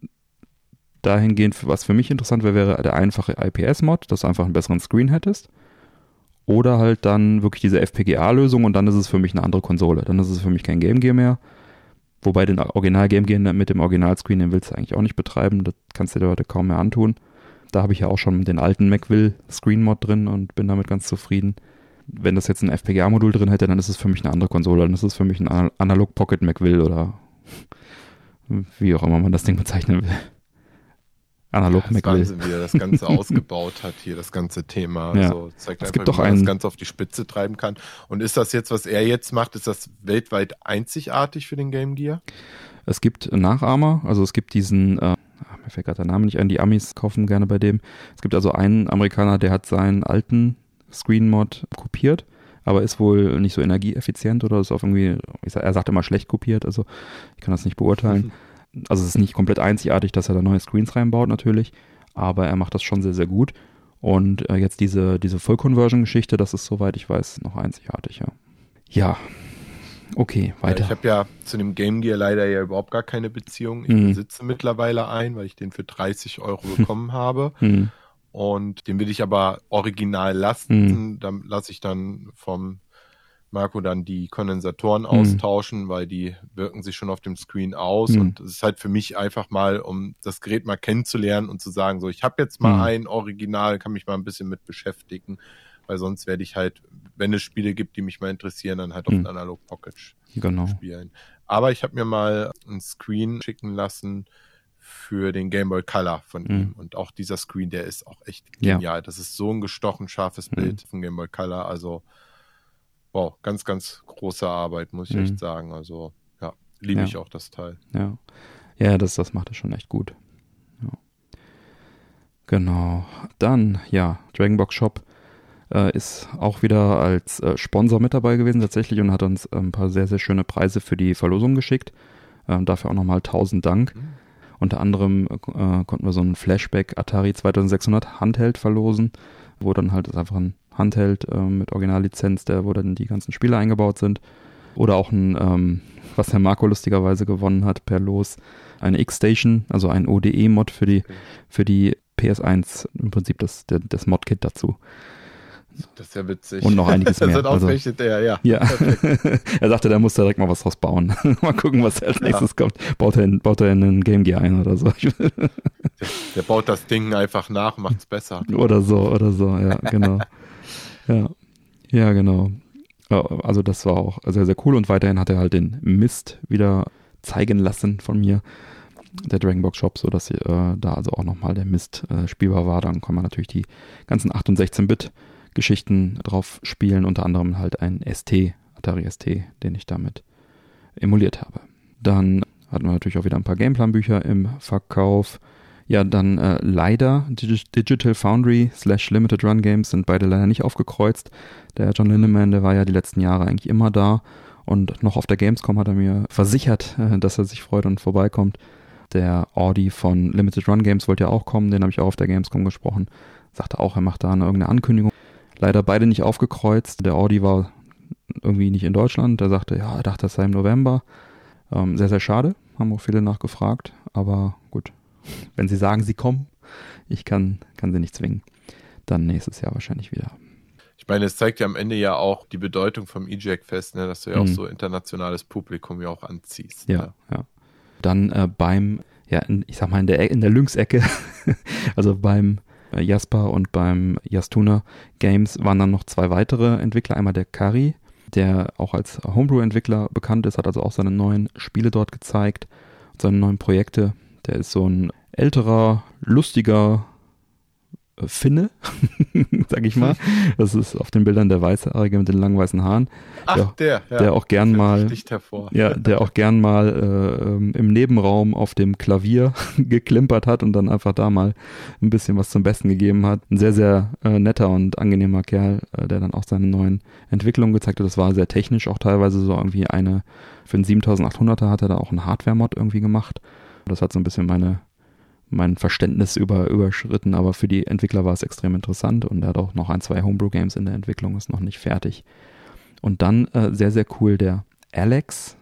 dahingehend, was für mich interessant wäre, wäre der einfache IPS-Mod, dass du einfach einen besseren Screen hättest. Oder halt dann wirklich diese FPGA-Lösung und dann ist es für mich eine andere Konsole. Dann ist es für mich kein Game Gear mehr. Wobei den Original Game Gear mit dem Original-Screen, den willst du eigentlich auch nicht betreiben. Das kannst du dir heute kaum mehr antun. Da habe ich ja auch schon den alten Macville Screen Mod drin und bin damit ganz zufrieden. Wenn das jetzt ein FPGA-Modul drin hätte, dann ist es für mich eine andere Konsole. Dann ist es für mich ein Analog Pocket Macville oder wie auch immer man das Ding bezeichnen will. Analog ja, Macville. Wahnsinn, wie er das Ganze ausgebaut hat hier, das ganze Thema. Ja. Also zeigt es einfach, gibt doch wie man das Ganze auf die Spitze treiben kann. Und ist das jetzt, was er jetzt macht, ist das weltweit einzigartig für den Game Gear? Es gibt Nachahmer, also es gibt diesen, äh, mir fällt gerade der Name nicht ein, die Amis kaufen gerne bei dem. Es gibt also einen Amerikaner, der hat seinen alten Screen-Mod kopiert aber ist wohl nicht so energieeffizient oder ist auf irgendwie, sag, er sagt immer schlecht kopiert, also ich kann das nicht beurteilen. Also es ist nicht komplett einzigartig, dass er da neue Screens reinbaut natürlich, aber er macht das schon sehr, sehr gut. Und äh, jetzt diese, diese Full-Conversion-Geschichte, das ist, soweit ich weiß, noch einzigartig, ja. Ja, okay, weiter. Ja, ich habe ja zu dem Game Gear leider ja überhaupt gar keine Beziehung. Ich mhm. besitze mittlerweile ein, weil ich den für 30 Euro bekommen habe. Mhm. Und den will ich aber original lassen. Mhm. Dann lasse ich dann vom Marco dann die Kondensatoren mhm. austauschen, weil die wirken sich schon auf dem Screen aus. Mhm. Und es ist halt für mich einfach mal, um das Gerät mal kennenzulernen und zu sagen, so, ich habe jetzt mal mhm. ein Original, kann mich mal ein bisschen mit beschäftigen. Weil sonst werde ich halt, wenn es Spiele gibt, die mich mal interessieren, dann halt auf mhm. den Analog Pocket genau. spielen. Aber ich habe mir mal ein Screen schicken lassen, für den Game Boy Color von mhm. ihm. Und auch dieser Screen, der ist auch echt genial. Ja. Das ist so ein gestochen scharfes mhm. Bild von Game Boy Color. Also, wow, ganz, ganz große Arbeit, muss ich mhm. echt sagen. Also, ja, liebe ja. ich auch das Teil. Ja, ja das, das macht er schon echt gut. Ja. Genau. Dann, ja, Dragonbox Shop äh, ist auch wieder als äh, Sponsor mit dabei gewesen tatsächlich und hat uns äh, ein paar sehr, sehr schöne Preise für die Verlosung geschickt. Ähm, dafür auch nochmal tausend Dank. Mhm. Unter anderem äh, konnten wir so einen Flashback Atari 2600 Handheld verlosen, wo dann halt einfach ein Handheld äh, mit Originallizenz, der, wo dann die ganzen Spiele eingebaut sind. Oder auch ein, ähm, was Herr Marco lustigerweise gewonnen hat per Los, eine X-Station, also ein ODE-Mod für die, für die PS1, im Prinzip das, das Mod-Kit dazu. Das ist ja witzig. Und noch einiges mehr. das also, er, ja. Ja. er sagte, der muss direkt mal was draus bauen. mal gucken, was als nächstes ja. kommt. Baut er, in, baut er in einen Game Gear ein oder so. der, der, baut das Ding einfach nach, macht's besser. Oder so, oder so, ja, genau. ja. Ja, genau. Also das war auch sehr, sehr cool und weiterhin hat er halt den Mist wieder zeigen lassen von mir, der Dragonbox Shop, sodass äh, da also auch nochmal der Mist äh, spielbar war. Dann kann man natürlich die ganzen 8 und 16-Bit Geschichten drauf spielen, unter anderem halt ein ST, Atari ST, den ich damit emuliert habe. Dann hatten wir natürlich auch wieder ein paar Gameplan-Bücher im Verkauf. Ja, dann äh, leider Digital Foundry slash Limited Run Games sind beide leider nicht aufgekreuzt. Der John Lindemann, der war ja die letzten Jahre eigentlich immer da und noch auf der Gamescom hat er mir versichert, äh, dass er sich freut und vorbeikommt. Der Audi von Limited Run Games wollte ja auch kommen, den habe ich auch auf der Gamescom gesprochen. Sagte auch, er macht da eine, irgendeine Ankündigung leider beide nicht aufgekreuzt. Der Audi war irgendwie nicht in Deutschland. Der sagte, ja, er dachte, das sei im November. Ähm, sehr, sehr schade. Haben auch viele nachgefragt. Aber gut, wenn sie sagen, sie kommen, ich kann, kann sie nicht zwingen. Dann nächstes Jahr wahrscheinlich wieder. Ich meine, es zeigt ja am Ende ja auch die Bedeutung vom E-Jack-Fest, ne, dass du ja mhm. auch so internationales Publikum ja auch anziehst. Ja, ne? ja. Dann äh, beim, ja, in, ich sag mal in der, in der Lynx-Ecke, also beim Jasper und beim Jastuna Games waren dann noch zwei weitere Entwickler. Einmal der Kari, der auch als Homebrew-Entwickler bekannt ist, hat also auch seine neuen Spiele dort gezeigt seine neuen Projekte. Der ist so ein älterer, lustiger äh, Finne, sag ich mal. Das ist auf den Bildern der Weißhaarige mit den langen weißen Haaren. Ach, der, der, ja. der auch gern mal, ja, der auch gern mal äh, ähm, im Nebenraum auf dem Klavier geklimpert hat und dann einfach da mal ein bisschen was zum Besten gegeben hat. Ein sehr, sehr äh, netter und angenehmer Kerl, äh, der dann auch seine neuen Entwicklungen gezeigt hat. Das war sehr technisch auch teilweise so irgendwie eine, für einen 7800er hat er da auch einen Hardware-Mod irgendwie gemacht. Das hat so ein bisschen meine mein Verständnis über, überschritten, aber für die Entwickler war es extrem interessant und er hat auch noch ein, zwei Homebrew-Games in der Entwicklung, ist noch nicht fertig. Und dann äh, sehr, sehr cool der Alex.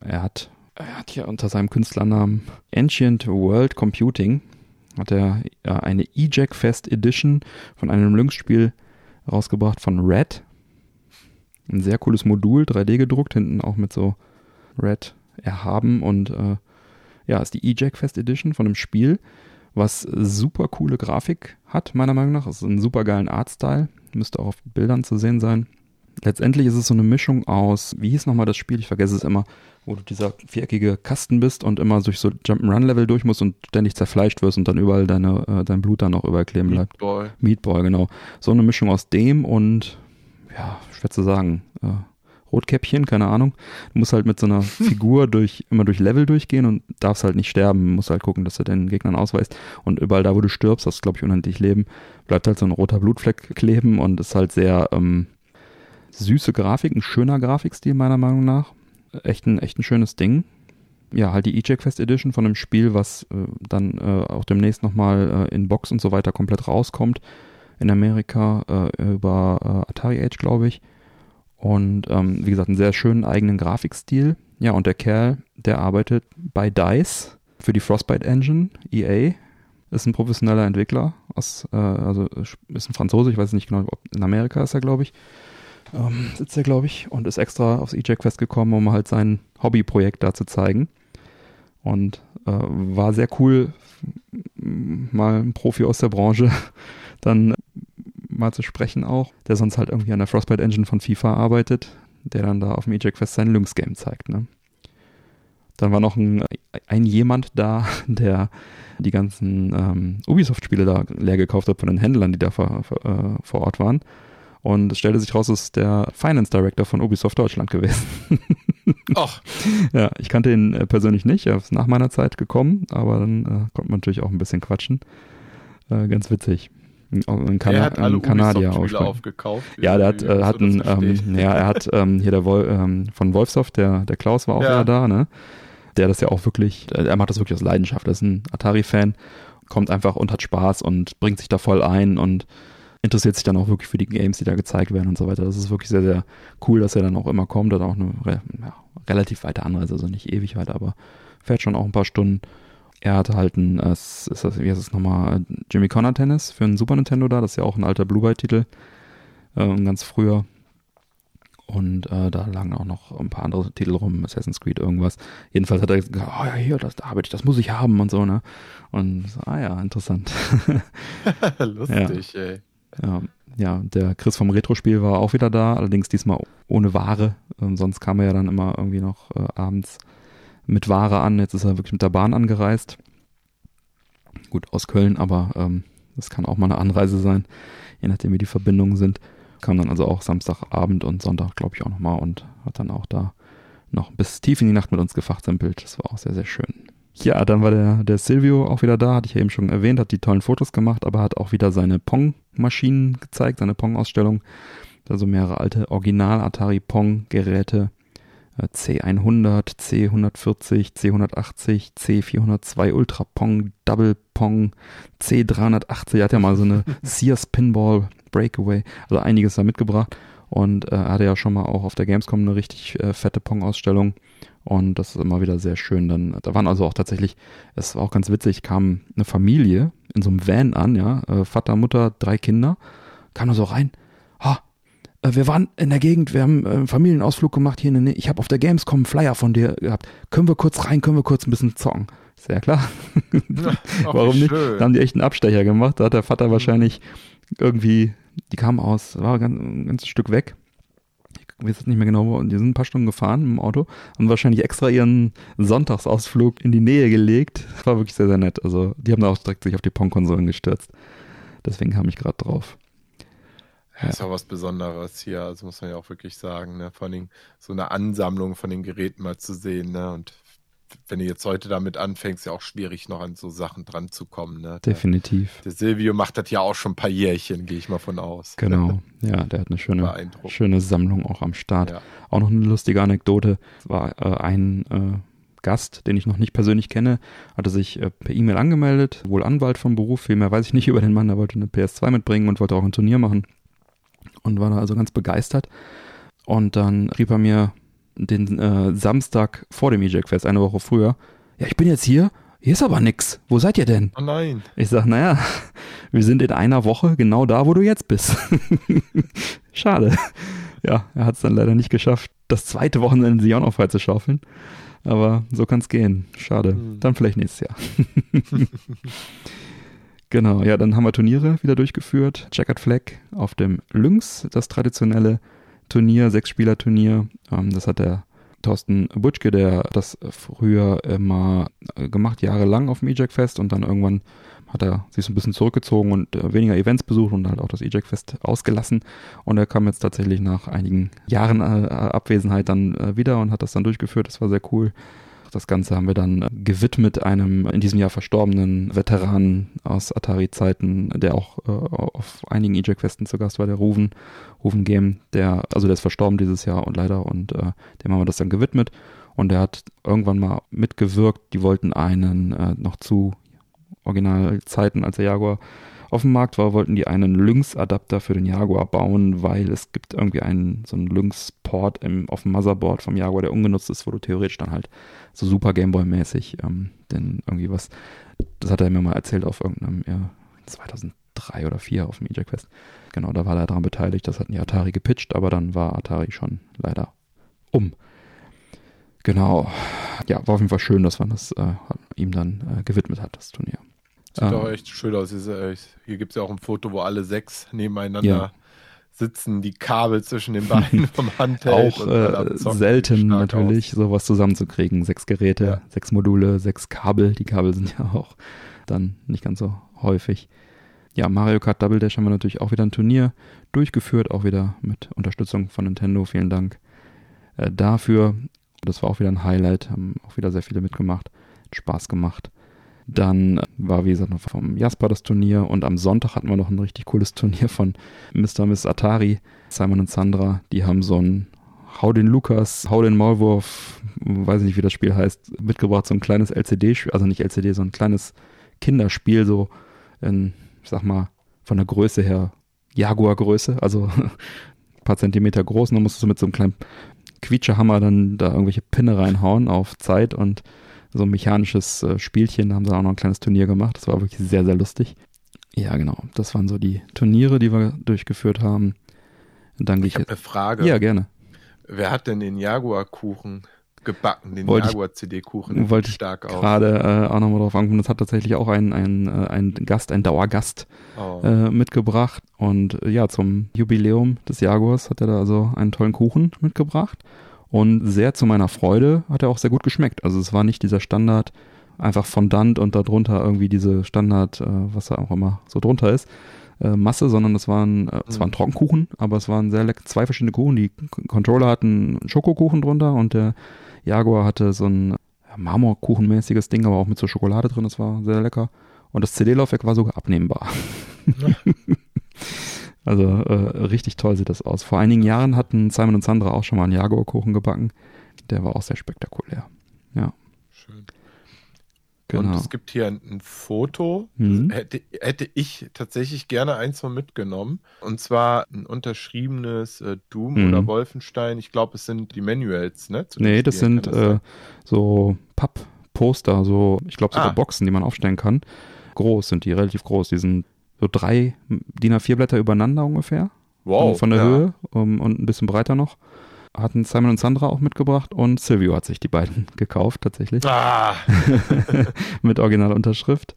Er hat, er hat hier unter seinem Künstlernamen Ancient World Computing hat er äh, eine E-Jack Fest Edition von einem Lynx-Spiel rausgebracht von Red. Ein sehr cooles Modul, 3D gedruckt, hinten auch mit so Red erhaben und äh, ja, ist die E-Jack Fest Edition von einem Spiel, was super coole Grafik hat, meiner Meinung nach. Es ist ein super geilen Artstyle. Müsste auch auf Bildern zu sehen sein. Letztendlich ist es so eine Mischung aus, wie hieß nochmal das Spiel? Ich vergesse es immer, wo du dieser viereckige Kasten bist und immer durch so Jump'n'Run-Level durch musst und ständig zerfleischt wirst und dann überall deine, äh, dein Blut dann auch überall kleben bleibt. Meatball. Meatball, genau. So eine Mischung aus dem und, ja, schwer zu sagen, äh, Rotkäppchen, keine Ahnung. Du musst halt mit so einer Figur durch, immer durch Level durchgehen und darfst halt nicht sterben. Du musst halt gucken, dass du den Gegnern ausweist. Und überall da, wo du stirbst, hast du, glaube ich, unendlich Leben, bleibt halt so ein roter Blutfleck kleben und ist halt sehr ähm, süße Grafik, ein schöner Grafikstil meiner Meinung nach. Echt ein, echt ein schönes Ding. Ja, halt die E-Jack Fest Edition von einem Spiel, was äh, dann äh, auch demnächst nochmal äh, in Box und so weiter komplett rauskommt. In Amerika äh, über äh, Atari Age, glaube ich. Und ähm, wie gesagt, einen sehr schönen eigenen Grafikstil. Ja, und der Kerl, der arbeitet bei DICE für die Frostbite Engine, EA. Ist ein professioneller Entwickler, aus, äh, also ist ein Franzose, ich weiß nicht genau, ob in Amerika ist er, glaube ich. Ähm, sitzt er, glaube ich, und ist extra aufs E-Jack Quest gekommen, um halt sein Hobbyprojekt da zu zeigen. Und äh, war sehr cool, mal ein Profi aus der Branche dann mal zu sprechen auch, der sonst halt irgendwie an der Frostbite Engine von FIFA arbeitet, der dann da auf dem Eject Fest sein Lynx Game zeigt, ne? Dann war noch ein, ein jemand da, der die ganzen ähm, Ubisoft-Spiele da leer gekauft hat von den Händlern, die da vor, vor, äh, vor Ort waren. Und es stellte sich raus, es ist der Finance Director von Ubisoft Deutschland gewesen. Ach. ja, ich kannte ihn äh, persönlich nicht, er ist nach meiner Zeit gekommen, aber dann äh, konnte man natürlich auch ein bisschen quatschen. Äh, ganz witzig. Ein, Kana hat alle Kanadier aufgekauft. Ja, der hat, äh, hat ein, ähm, ja, er hat ähm, hier der Wol ähm, von Wolfsoft, der, der Klaus war auch ja. da, ne? Der das ja auch wirklich, er macht das wirklich aus Leidenschaft. Er ist ein Atari-Fan, kommt einfach und hat Spaß und bringt sich da voll ein und interessiert sich dann auch wirklich für die Games, die da gezeigt werden und so weiter. Das ist wirklich sehr, sehr cool, dass er dann auch immer kommt. Hat auch eine ja, relativ weite Anreise, also nicht ewig weit, aber fährt schon auch ein paar Stunden er hatte halt ein, äh, ist das, wie heißt es nochmal, Jimmy Connor Tennis für einen Super Nintendo da, das ist ja auch ein alter Blue-Byte-Titel, äh, ganz früher. Und äh, da lagen auch noch ein paar andere Titel rum, Assassin's Creed, irgendwas. Jedenfalls hat er gesagt, oh ja, hier, das, da habe ich, das muss ich haben und so, ne? Und so, ah ja, interessant. Lustig, ja. ey. Ja, ja, der Chris vom Retro-Spiel war auch wieder da, allerdings diesmal ohne Ware. Ähm, sonst kam er ja dann immer irgendwie noch äh, abends mit Ware an. Jetzt ist er wirklich mit der Bahn angereist. Gut, aus Köln, aber ähm, das kann auch mal eine Anreise sein, je nachdem wie die Verbindungen sind. Kam dann also auch Samstagabend und Sonntag, glaube ich, auch nochmal und hat dann auch da noch bis tief in die Nacht mit uns gefachsimpelt. Das war auch sehr, sehr schön. Ja, dann war der, der Silvio auch wieder da, hatte ich ja eben schon erwähnt, hat die tollen Fotos gemacht, aber hat auch wieder seine Pong-Maschinen gezeigt, seine Pong-Ausstellung. Also mehrere alte Original-Atari-Pong-Geräte C100, C140, C180, C402 Ultra Pong, Double Pong, C380. Er hat ja mal so eine Sears Pinball Breakaway, also einiges da mitgebracht. Und äh, er hatte ja schon mal auch auf der Gamescom eine richtig äh, fette Pong-Ausstellung. Und das ist immer wieder sehr schön. Dann, da waren also auch tatsächlich, es war auch ganz witzig, kam eine Familie in so einem Van an, ja, äh, Vater, Mutter, drei Kinder, kam da so rein, äh, wir waren in der Gegend, wir haben einen Familienausflug gemacht hier in der Nähe. Ich habe auf der Gamescom einen Flyer von dir gehabt. Können wir kurz rein, können wir kurz ein bisschen zocken? Sehr klar. Ja, Warum nicht? Da haben die echt einen Abstecher gemacht. Da hat der Vater mhm. wahrscheinlich irgendwie, die kamen aus, war ganz, ein ganzes Stück weg. Ich weiß jetzt nicht mehr genau, wo. Die sind ein paar Stunden gefahren im Auto, haben wahrscheinlich extra ihren Sonntagsausflug in die Nähe gelegt. Das war wirklich sehr, sehr nett. Also, die haben da auch direkt sich auf die Pong-Konsolen gestürzt. Deswegen kam ich gerade drauf. Ja. ist auch was Besonderes hier, also muss man ja auch wirklich sagen, ne? Vor allem so eine Ansammlung von den Geräten mal zu sehen, ne? Und wenn du jetzt heute damit anfängst, ja auch schwierig, noch an so Sachen dran zu kommen. Ne? Definitiv. Der, der Silvio macht das ja auch schon ein paar Jährchen, gehe ich mal von aus. Genau, ja, der hat eine schöne, schöne Sammlung auch am Start. Ja. Auch noch eine lustige Anekdote. War äh, ein äh, Gast, den ich noch nicht persönlich kenne, hatte sich äh, per E-Mail angemeldet, wohl Anwalt vom Beruf, viel mehr weiß ich nicht über den Mann, er wollte eine PS2 mitbringen und wollte auch ein Turnier machen und war da also ganz begeistert. Und dann schrieb er mir den äh, Samstag vor dem EJAC Fest, eine Woche früher, ja, ich bin jetzt hier, hier ist aber nix. Wo seid ihr denn? Oh nein. Ich sag, naja, wir sind in einer Woche genau da, wo du jetzt bist. Schade. Ja, er hat es dann leider nicht geschafft, das zweite Wochenende sich auch noch freizuschaufeln. Aber so kann es gehen. Schade. Hm. Dann vielleicht nächstes Jahr. genau, ja, dann haben wir Turniere wieder durchgeführt. Checkered Flag auf dem Lynx, das traditionelle Turnier, Sechs-Spieler-Turnier. Ähm, das hat der Thorsten Butschke, der das früher immer gemacht, jahrelang auf dem EJAC-Fest und dann irgendwann hat er sich so ein bisschen zurückgezogen und äh, weniger Events besucht und halt auch das EJAC-Fest ausgelassen. Und er kam jetzt tatsächlich nach einigen Jahren äh, Abwesenheit dann äh, wieder und hat das dann durchgeführt. Das war sehr cool. Das Ganze haben wir dann äh, gewidmet einem in diesem Jahr verstorbenen Veteranen aus Atari-Zeiten, der auch äh, auf einigen EJAC-Festen zu Gast war, der Ruven, Ruven Game, der, also der ist verstorben dieses Jahr und leider und äh, dem haben wir das dann gewidmet. Und der hat irgendwann mal mitgewirkt. Die wollten einen äh, noch zu Originalzeiten, als der Jaguar auf dem Markt war, wollten die einen Lynx-Adapter für den Jaguar bauen, weil es gibt irgendwie einen so einen Lynx-Port auf dem Motherboard vom Jaguar, der ungenutzt ist, wo du theoretisch dann halt so super Gameboy-mäßig ähm, denn irgendwie was, das hat er mir mal erzählt auf irgendeinem, ja, 2003 oder 2004 auf dem EJ Quest. Genau, da war er daran beteiligt, das hatten die Atari gepitcht, aber dann war Atari schon leider um. Genau. Ja, war auf jeden Fall schön, dass man das äh, ihm dann äh, gewidmet hat, das Turnier. Sieht ähm, auch echt schön aus. Hier gibt es ja auch ein Foto, wo alle sechs nebeneinander ja. sitzen, die Kabel zwischen den Beinen vom Handheld. Auch äh, selten natürlich, aus. sowas zusammenzukriegen. Sechs Geräte, ja. sechs Module, sechs Kabel. Die Kabel sind ja auch dann nicht ganz so häufig. Ja, Mario Kart Double Dash haben wir natürlich auch wieder ein Turnier durchgeführt, auch wieder mit Unterstützung von Nintendo. Vielen Dank äh, dafür. Das war auch wieder ein Highlight, haben auch wieder sehr viele mitgemacht, Spaß gemacht. Dann war, wie gesagt, noch vom Jasper das Turnier und am Sonntag hatten wir noch ein richtig cooles Turnier von Mr. und Miss Atari, Simon und Sandra. Die haben so ein Hau den Lukas, Hau den Maulwurf, weiß nicht, wie das Spiel heißt, mitgebracht, so ein kleines LCD-Spiel, also nicht LCD, so ein kleines Kinderspiel, so in, ich sag mal, von der Größe her Jaguar-Größe, also ein paar Zentimeter groß und dann musst du mit so einem kleinen Quietschehammer dann da irgendwelche Pinne reinhauen auf Zeit und so ein mechanisches äh, Spielchen. Da haben sie auch noch ein kleines Turnier gemacht. Das war wirklich sehr, sehr lustig. Ja, genau. Das waren so die Turniere, die wir durchgeführt haben. Und dann ich habe eine Frage. Ja, gerne. Wer hat denn den Jaguar-Kuchen gebacken, den Jaguar-CD-Kuchen? Wollte ich gerade äh, auch nochmal drauf ankommen. Das hat tatsächlich auch ein, ein, äh, ein Gast, ein Dauergast oh. äh, mitgebracht. Und äh, ja, zum Jubiläum des Jaguars hat er da also einen tollen Kuchen mitgebracht. Und sehr zu meiner Freude hat er auch sehr gut geschmeckt. Also es war nicht dieser Standard, einfach Fondant und darunter irgendwie diese Standard, äh, was da auch immer so drunter ist, äh, Masse, sondern es waren, äh, es waren mhm. Trockenkuchen, aber es waren sehr lecker, zwei verschiedene Kuchen. Die Controller hatten Schokokuchen drunter und der Jaguar hatte so ein Marmorkuchenmäßiges Ding, aber auch mit so Schokolade drin. Das war sehr lecker. Und das CD-Laufwerk war sogar abnehmbar. Also äh, richtig toll sieht das aus. Vor einigen Jahren hatten Simon und Sandra auch schon mal einen Jaguar-Kuchen gebacken. Der war auch sehr spektakulär. Ja. Schön. Genau. Und es gibt hier ein, ein Foto. Mhm. Hätte, hätte ich tatsächlich gerne eins von mitgenommen. Und zwar ein unterschriebenes äh, Doom mhm. oder Wolfenstein. Ich glaube, es sind die Manuals, ne? nee, das sind das äh, so Papp-Poster, so, ich glaube, sogar ah. Boxen, die man aufstellen kann. Groß sind die, relativ groß. Die sind so drei DIN A4 Blätter übereinander ungefähr. Wow. Von der ja. Höhe um, und ein bisschen breiter noch. Hatten Simon und Sandra auch mitgebracht und Silvio hat sich die beiden gekauft tatsächlich. Ah. Mit Originalunterschrift.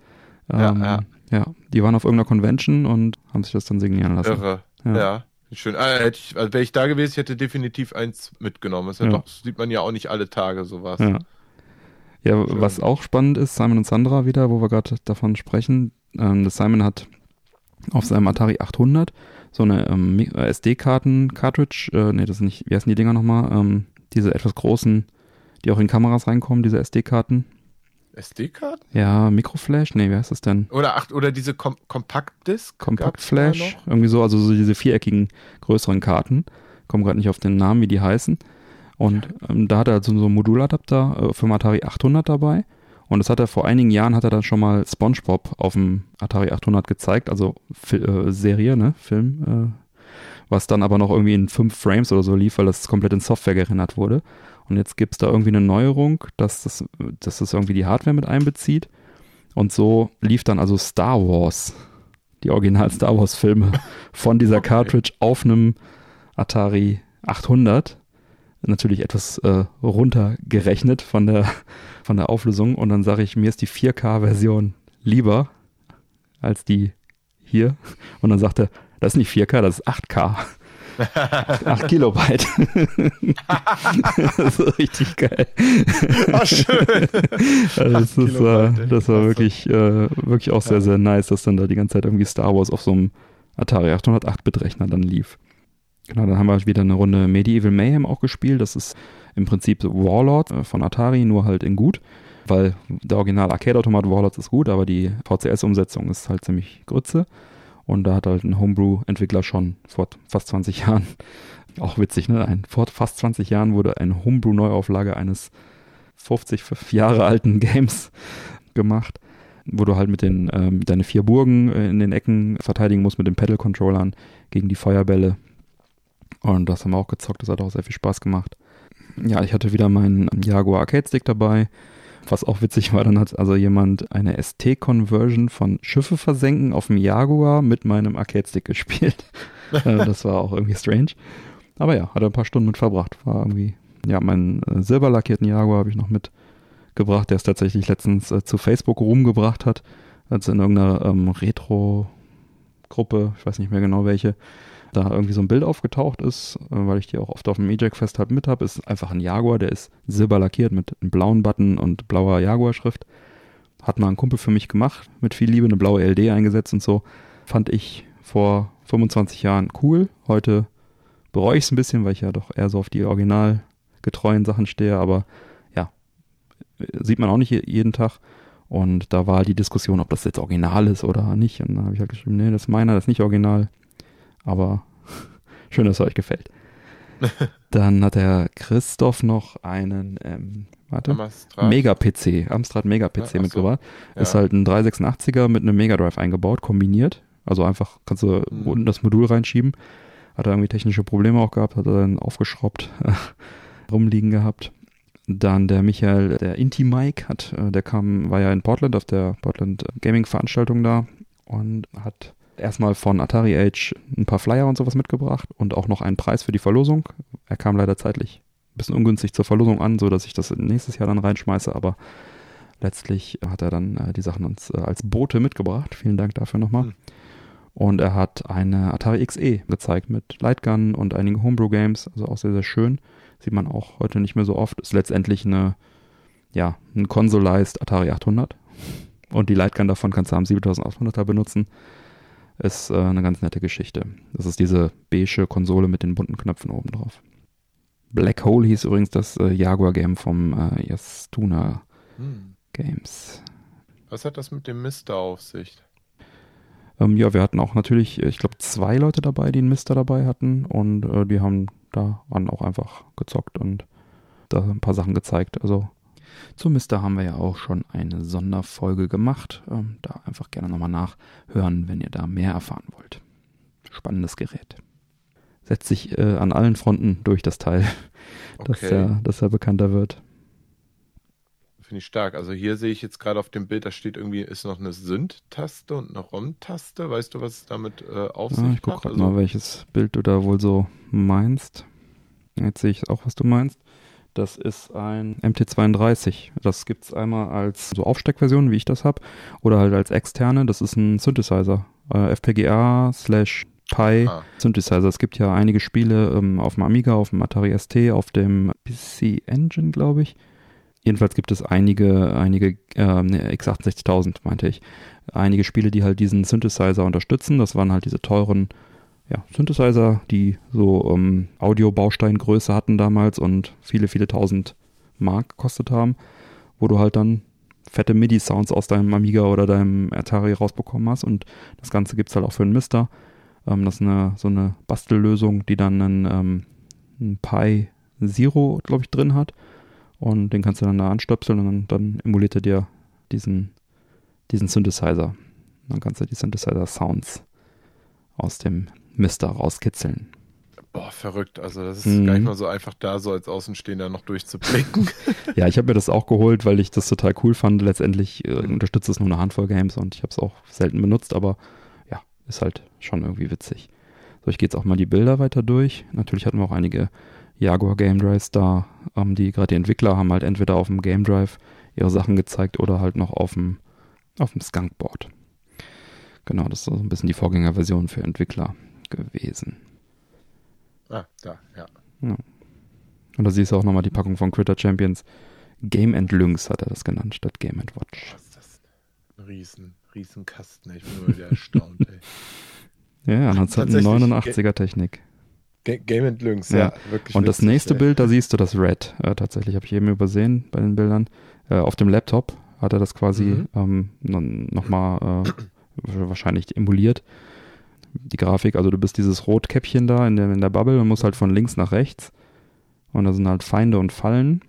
Ja, ähm, ja. ja, die waren auf irgendeiner Convention und haben sich das dann signieren lassen. Irre. Ja. ja. Schön. Ah, also wäre ich da gewesen, ich hätte definitiv eins mitgenommen. Das, ja Doch, das sieht man ja auch nicht alle Tage sowas. Ja. Ja, was auch spannend ist, Simon und Sandra wieder, wo wir gerade davon sprechen. Ähm, Simon hat auf seinem Atari 800 so eine ähm, SD-Karten-Cartridge, äh, nee, das ist nicht, wie heißen die Dinger nochmal? Ähm, diese etwas großen, die auch in Kameras reinkommen, diese SD-Karten. SD-Karten? Ja, Mikroflash, nee, wie heißt das denn? Oder ach, oder diese Kom Kompaktdisk? Kompaktflash, irgendwie so, also so diese viereckigen größeren Karten. Komme gerade nicht auf den Namen, wie die heißen. Und ähm, da hat er also so einen Moduladapter äh, für Atari 800 dabei. Und das hat er vor einigen Jahren, hat er dann schon mal SpongeBob auf dem Atari 800 gezeigt, also äh, Serie, ne, Film, äh, was dann aber noch irgendwie in fünf Frames oder so lief, weil das komplett in Software gerendert wurde. Und jetzt gibt es da irgendwie eine Neuerung, dass das, dass das irgendwie die Hardware mit einbezieht. Und so lief dann also Star Wars, die Original Star Wars Filme von dieser okay. Cartridge auf einem Atari 800. Natürlich etwas äh, runtergerechnet von der, von der Auflösung. Und dann sage ich, mir ist die 4K-Version lieber als die hier. Und dann sagt er, das ist nicht 4K, das ist 8K. 8 Kilobyte. das ist richtig geil. Ach, schön. Also das, ist, äh, das war wirklich, äh, wirklich auch sehr, sehr nice, dass dann da die ganze Zeit irgendwie Star Wars auf so einem Atari 808-Bit-Rechner dann lief. Genau, dann haben wir wieder eine Runde Medieval Mayhem auch gespielt. Das ist im Prinzip Warlord äh, von Atari, nur halt in gut. Weil der Original Arcade-Automat Warlords ist gut, aber die VCS-Umsetzung ist halt ziemlich Grütze. Und da hat halt ein Homebrew-Entwickler schon vor fast 20 Jahren, auch witzig, ne? Ein, vor fast 20 Jahren wurde eine Homebrew-Neuauflage eines 50 Jahre alten Games gemacht, wo du halt mit den ähm, deine vier Burgen äh, in den Ecken verteidigen musst mit den Pedal-Controllern gegen die Feuerbälle. Und das haben wir auch gezockt, das hat auch sehr viel Spaß gemacht. Ja, ich hatte wieder meinen Jaguar Arcade Stick dabei was auch witzig war, dann hat also jemand eine ST-Conversion von Schiffe versenken auf dem Jaguar mit meinem Arcade-Stick gespielt. Äh, das war auch irgendwie strange. Aber ja, hat er ein paar Stunden mit verbracht. War irgendwie, ja, meinen äh, silberlackierten Jaguar habe ich noch mitgebracht, der es tatsächlich letztens äh, zu Facebook rumgebracht hat, als in irgendeiner ähm, Retro-Gruppe, ich weiß nicht mehr genau welche, da irgendwie so ein Bild aufgetaucht ist, äh, weil ich die auch oft auf dem E-Jack-Fest halt mit habe, ist einfach ein Jaguar, der ist silber lackiert mit einem blauen Button und blauer Jaguar-Schrift. Hat mal ein Kumpel für mich gemacht, mit viel Liebe eine blaue LD eingesetzt und so. Fand ich vor 25 Jahren cool. Heute bereue ich es ein bisschen, weil ich ja doch eher so auf die originalgetreuen Sachen stehe, aber ja, sieht man auch nicht jeden Tag. Und da war die Diskussion, ob das jetzt original ist oder nicht. Und dann habe ich halt geschrieben, nee, das ist meiner, das ist nicht original. Aber schön, dass es euch gefällt. Dann hat der Christoph noch einen, ähm, warte, Mega-PC, Amstrad Mega-PC ja, mitgebracht. So. Ist halt ein 386er mit einem Mega Drive eingebaut, kombiniert. Also einfach kannst du mhm. unten das Modul reinschieben. Hat er irgendwie technische Probleme auch gehabt, hat er dann aufgeschraubt rumliegen gehabt. Dann der Michael, der Inti-Mike, hat, äh, der kam, war ja in Portland auf der Portland Gaming Veranstaltung da und hat erstmal von Atari Age ein paar Flyer und sowas mitgebracht und auch noch einen Preis für die Verlosung. Er kam leider zeitlich ein bisschen ungünstig zur Verlosung an, sodass ich das nächstes Jahr dann reinschmeiße, aber letztlich hat er dann äh, die Sachen uns äh, als Bote mitgebracht. Vielen Dank dafür nochmal. Mhm. Und er hat eine Atari XE gezeigt mit Lightgun und einigen Homebrew-Games, also auch sehr, sehr schön. Sieht man auch heute nicht mehr so oft. Ist letztendlich eine, ja, ein Consolized Atari 800. Und die Lightgun davon kannst du am 7800er benutzen ist äh, eine ganz nette Geschichte. Das ist diese beige Konsole mit den bunten Knöpfen oben drauf. Black Hole hieß übrigens das äh, Jaguar-Game vom äh, Yastuna hm. Games. Was hat das mit dem Mister auf sich? Ähm, ja, wir hatten auch natürlich, ich glaube, zwei Leute dabei, die einen Mister dabei hatten und äh, die haben daran auch einfach gezockt und da ein paar Sachen gezeigt. Also zu Mister haben wir ja auch schon eine Sonderfolge gemacht. Ähm, da einfach gerne nochmal nachhören, wenn ihr da mehr erfahren wollt. Spannendes Gerät. Setzt sich äh, an allen Fronten durch das Teil, okay. dass, er, dass er bekannter wird. Finde ich stark. Also hier sehe ich jetzt gerade auf dem Bild, da steht irgendwie, ist noch eine Synth-Taste und eine ROM-Taste. Weißt du, was es damit äh, auf sich ah, Ich gucke gerade also, mal, welches Bild du da wohl so meinst. Jetzt sehe ich auch, was du meinst. Das ist ein MT32. Das gibt es einmal als so Aufsteckversion, wie ich das habe, oder halt als externe. Das ist ein Synthesizer. Äh, FPGA slash Pi ah. Synthesizer. Es gibt ja einige Spiele ähm, auf dem Amiga, auf dem Atari ST, auf dem PC Engine, glaube ich. jedenfalls gibt es einige, einige, äh, ne, x68000 meinte ich, einige Spiele, die halt diesen Synthesizer unterstützen. Das waren halt diese teuren ja, Synthesizer, die so ähm, Audio-Bausteingröße hatten damals und viele, viele tausend Mark gekostet haben, wo du halt dann fette MIDI-Sounds aus deinem Amiga oder deinem Atari rausbekommen hast. Und das Ganze gibt es halt auch für einen Mister. Ähm, das ist eine, so eine Bastellösung, die dann einen, ähm, Pi Zero, glaube ich, drin hat. Und den kannst du dann da anstöpseln und dann, dann emuliert er dir diesen, diesen Synthesizer. Dann kannst du die Synthesizer-Sounds aus dem Mister rauskitzeln. Boah, verrückt. Also das ist mhm. gar nicht mal so einfach da, so als Außenstehender noch durchzublicken. ja, ich habe mir das auch geholt, weil ich das total cool fand. Letztendlich äh, unterstützt es nur eine Handvoll Games und ich habe es auch selten benutzt, aber ja, ist halt schon irgendwie witzig. So, ich gehe jetzt auch mal die Bilder weiter durch. Natürlich hatten wir auch einige Jaguar Game Drives da. Ähm, die gerade die Entwickler haben halt entweder auf dem Game Drive ihre Sachen gezeigt oder halt noch auf dem, auf dem Skunkboard. Genau, das ist so ein bisschen die Vorgängerversion für Entwickler gewesen. Ah, da, ja. ja. Und da siehst du auch nochmal die Packung von Critter Champions. Game and Lynx hat er das genannt, statt Game and Watch. Was ist das? Ein riesen, riesen Kasten, ich bin nur wieder erstaunt, ey. Ja, 1989er Technik. Game and Lynx, ja. ja wirklich. Und witzig, das nächste ey. Bild, da siehst du das Red. Äh, tatsächlich habe ich eben übersehen bei den Bildern. Äh, auf dem Laptop hat er das quasi mhm. ähm, nochmal äh, wahrscheinlich emuliert die Grafik, also du bist dieses Rotkäppchen da in der, in der Bubble und musst halt von links nach rechts. Und da sind halt Feinde und Fallen.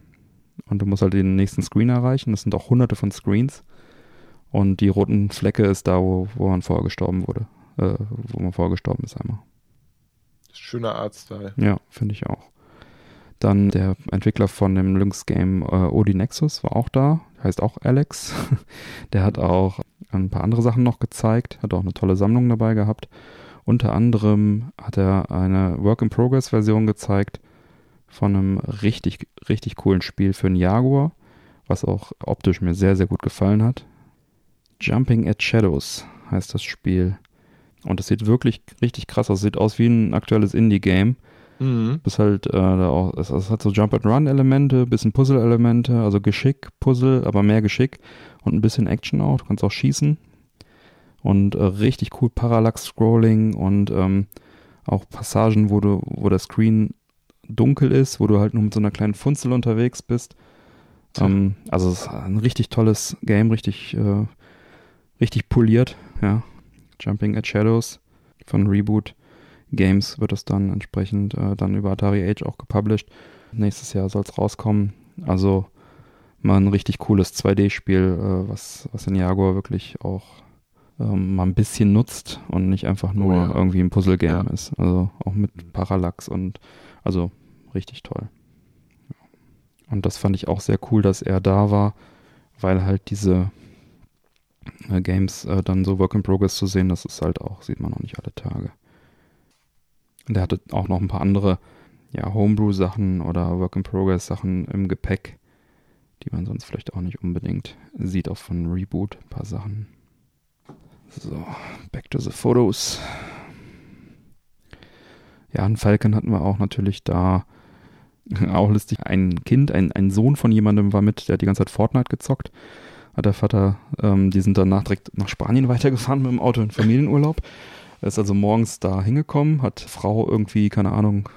Und du musst halt den nächsten Screen erreichen. Das sind auch hunderte von Screens. Und die roten Flecke ist da, wo, wo man vorher gestorben wurde. Äh, wo man vorher gestorben ist einmal. Schöner Artstyle. Ja, finde ich auch. Dann der Entwickler von dem Lynx-Game äh, Odi Nexus war auch da. Heißt auch Alex. der hat auch ein paar andere Sachen noch gezeigt. Hat auch eine tolle Sammlung dabei gehabt. Unter anderem hat er eine Work-in-Progress-Version gezeigt von einem richtig, richtig coolen Spiel für einen Jaguar, was auch optisch mir sehr, sehr gut gefallen hat. Jumping at Shadows heißt das Spiel. Und es sieht wirklich richtig krass aus. Sieht aus wie ein aktuelles Indie-Game. Mhm. Ist halt, äh, auch, es, es, hat so Jump-and-Run-Elemente, bisschen Puzzle-Elemente, also Geschick, Puzzle, aber mehr Geschick und ein bisschen Action auch. Du kannst auch schießen. Und äh, richtig cool Parallax-Scrolling und ähm, auch Passagen, wo du, wo der Screen dunkel ist, wo du halt nur mit so einer kleinen Funzel unterwegs bist. Ähm, also es ist ein richtig tolles Game, richtig, äh, richtig poliert, ja. Jumping at Shadows von Reboot Games wird es dann entsprechend äh, dann über Atari Age auch gepublished. Nächstes Jahr soll es rauskommen. Also mal ein richtig cooles 2D-Spiel, äh, was, was in Jaguar wirklich auch ähm, mal ein bisschen nutzt und nicht einfach nur oh ja. irgendwie ein Puzzle-Game ja. ist. Also auch mit Parallax und also richtig toll. Und das fand ich auch sehr cool, dass er da war, weil halt diese äh, Games äh, dann so Work in Progress zu sehen, das ist halt auch, sieht man auch nicht alle Tage. Und er hatte auch noch ein paar andere ja, Homebrew-Sachen oder Work in Progress-Sachen im Gepäck, die man sonst vielleicht auch nicht unbedingt sieht, auch von Reboot, ein paar Sachen. So, back to the photos. Ja, einen Falcon hatten wir auch natürlich da. Auch lustig. Ein Kind, ein, ein Sohn von jemandem war mit, der hat die ganze Zeit Fortnite gezockt. Hat der Vater, ähm, die sind danach direkt nach Spanien weitergefahren mit dem Auto in Familienurlaub. Er ist also morgens da hingekommen, hat Frau irgendwie, keine Ahnung,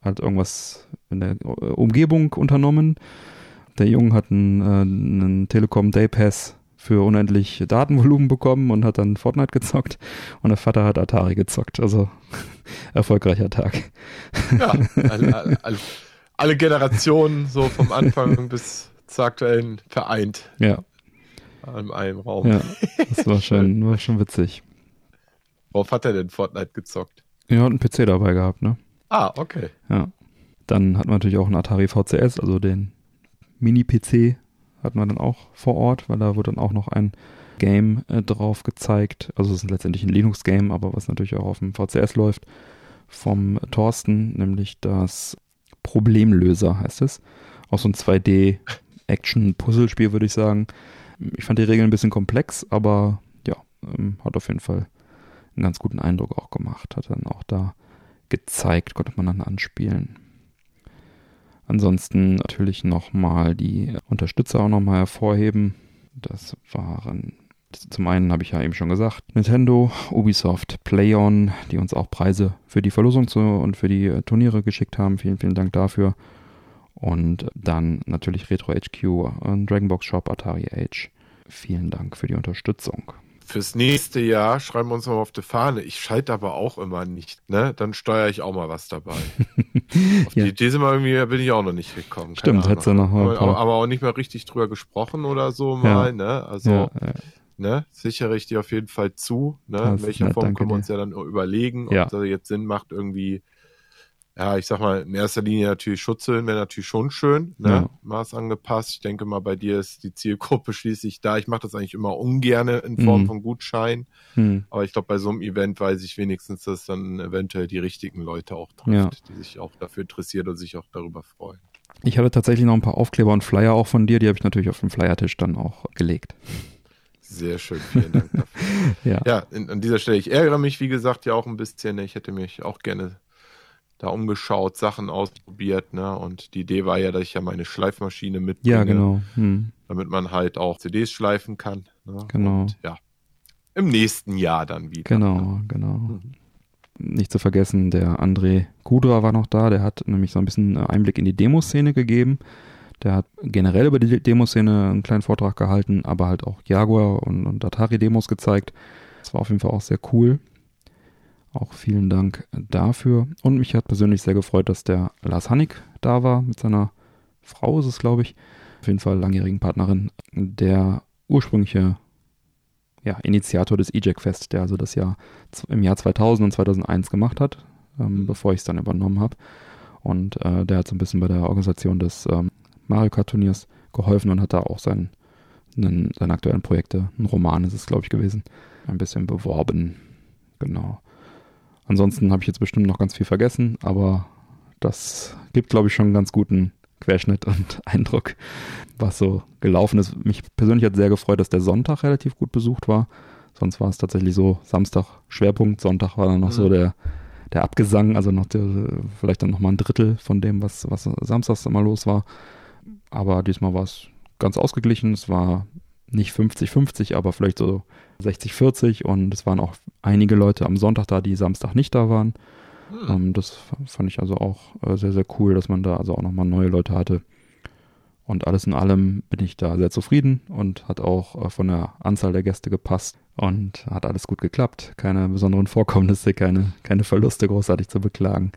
hat irgendwas in der Umgebung unternommen. Der Junge hat einen, äh, einen Telekom Day Pass für unendlich Datenvolumen bekommen und hat dann Fortnite gezockt und der Vater hat Atari gezockt. Also erfolgreicher Tag. Ja, alle, alle, alle Generationen so vom Anfang bis zur aktuellen vereint. Ja. In einem Raum. Ja, das war schon, war schon witzig. Worauf hat er denn Fortnite gezockt? Er hat einen PC dabei gehabt, ne? Ah, okay. Ja. Dann hat man natürlich auch einen Atari VCS, also den Mini-PC hatten wir dann auch vor Ort, weil da wurde dann auch noch ein Game äh, drauf gezeigt. Also es ist letztendlich ein Linux-Game, aber was natürlich auch auf dem VCS läuft, vom Thorsten, nämlich das Problemlöser heißt es. Auch so ein 2D-Action-Puzzlespiel, würde ich sagen. Ich fand die Regeln ein bisschen komplex, aber ja, ähm, hat auf jeden Fall einen ganz guten Eindruck auch gemacht. Hat dann auch da gezeigt, konnte man dann anspielen. Ansonsten natürlich nochmal die Unterstützer auch nochmal hervorheben. Das waren zum einen habe ich ja eben schon gesagt, Nintendo, Ubisoft, PlayOn, die uns auch Preise für die Verlosung zu, und für die äh, Turniere geschickt haben. Vielen, vielen Dank dafür. Und dann natürlich Retro HQ, Dragonbox Shop, Atari Age. Vielen Dank für die Unterstützung. Fürs nächste Jahr schreiben wir uns mal auf die Fahne. Ich schalte aber auch immer nicht, ne? Dann steuere ich auch mal was dabei. auf ja. die Idee sind wir irgendwie, bin ich auch noch nicht gekommen. Stimmt, hättest du noch mal aber, aber, auch nicht mehr richtig drüber gesprochen oder so mal, ja. ne? Also, ja, ne? Sichere ich dir auf jeden Fall zu, ne? In welcher Form können wir uns ja dann überlegen, ob das jetzt Sinn macht, irgendwie ja, ich sag mal, in erster Linie natürlich Schutzhüllen wäre natürlich schon schön, ne? Ja. Maß angepasst. Ich denke mal, bei dir ist die Zielgruppe schließlich da. Ich mache das eigentlich immer ungerne in Form mhm. von Gutschein. Mhm. Aber ich glaube, bei so einem Event weiß ich wenigstens, dass dann eventuell die richtigen Leute auch trifft, ja. die sich auch dafür interessieren und sich auch darüber freuen. Ich hatte tatsächlich noch ein paar Aufkleber und Flyer auch von dir, die habe ich natürlich auf den Flyertisch dann auch gelegt. Sehr schön, vielen Dank dafür. ja, ja in, an dieser Stelle, ich ärgere mich, wie gesagt, ja auch ein bisschen. Ich hätte mich auch gerne da umgeschaut, Sachen ausprobiert, ne? Und die Idee war ja, dass ich ja meine Schleifmaschine mitbringe. Ja, genau. Hm. Damit man halt auch CDs schleifen kann. Ne? Genau. Und, ja. Im nächsten Jahr dann wieder. Genau, ne? genau. Mhm. Nicht zu vergessen, der André Kudra war noch da, der hat nämlich so ein bisschen Einblick in die Demoszene gegeben. Der hat generell über die Demoszene einen kleinen Vortrag gehalten, aber halt auch Jaguar und, und Atari-Demos gezeigt. Das war auf jeden Fall auch sehr cool. Auch vielen Dank dafür. Und mich hat persönlich sehr gefreut, dass der Lars Hannig da war mit seiner Frau, ist es glaube ich. Auf jeden Fall langjährigen Partnerin. Der ursprüngliche ja, Initiator des EJAC Fest, der also das Jahr im Jahr 2000 und 2001 gemacht hat, ähm, mhm. bevor ich es dann übernommen habe. Und äh, der hat so ein bisschen bei der Organisation des ähm, Mario Kart Turniers geholfen und hat da auch sein, einen, seine aktuellen Projekte, ein Roman ist es glaube ich gewesen, ein bisschen beworben. Genau. Ansonsten habe ich jetzt bestimmt noch ganz viel vergessen, aber das gibt, glaube ich, schon einen ganz guten Querschnitt und Eindruck, was so gelaufen ist. Mich persönlich hat sehr gefreut, dass der Sonntag relativ gut besucht war. Sonst war es tatsächlich so Samstag Schwerpunkt, Sonntag war dann noch mhm. so der, der Abgesang, also noch der, vielleicht dann noch mal ein Drittel von dem, was, was samstags immer los war. Aber diesmal war es ganz ausgeglichen. Es war nicht 50-50, aber vielleicht so 60-40 und es waren auch einige Leute am Sonntag da, die Samstag nicht da waren. Hm. Um, ähm, das fand ich also auch äh, sehr, sehr cool, dass man da also auch nochmal neue Leute hatte. Und alles in allem bin ich da sehr zufrieden und hat auch äh, von der Anzahl der Gäste gepasst und hat alles gut geklappt. Keine besonderen Vorkommnisse, keine, keine Verluste großartig zu beklagen.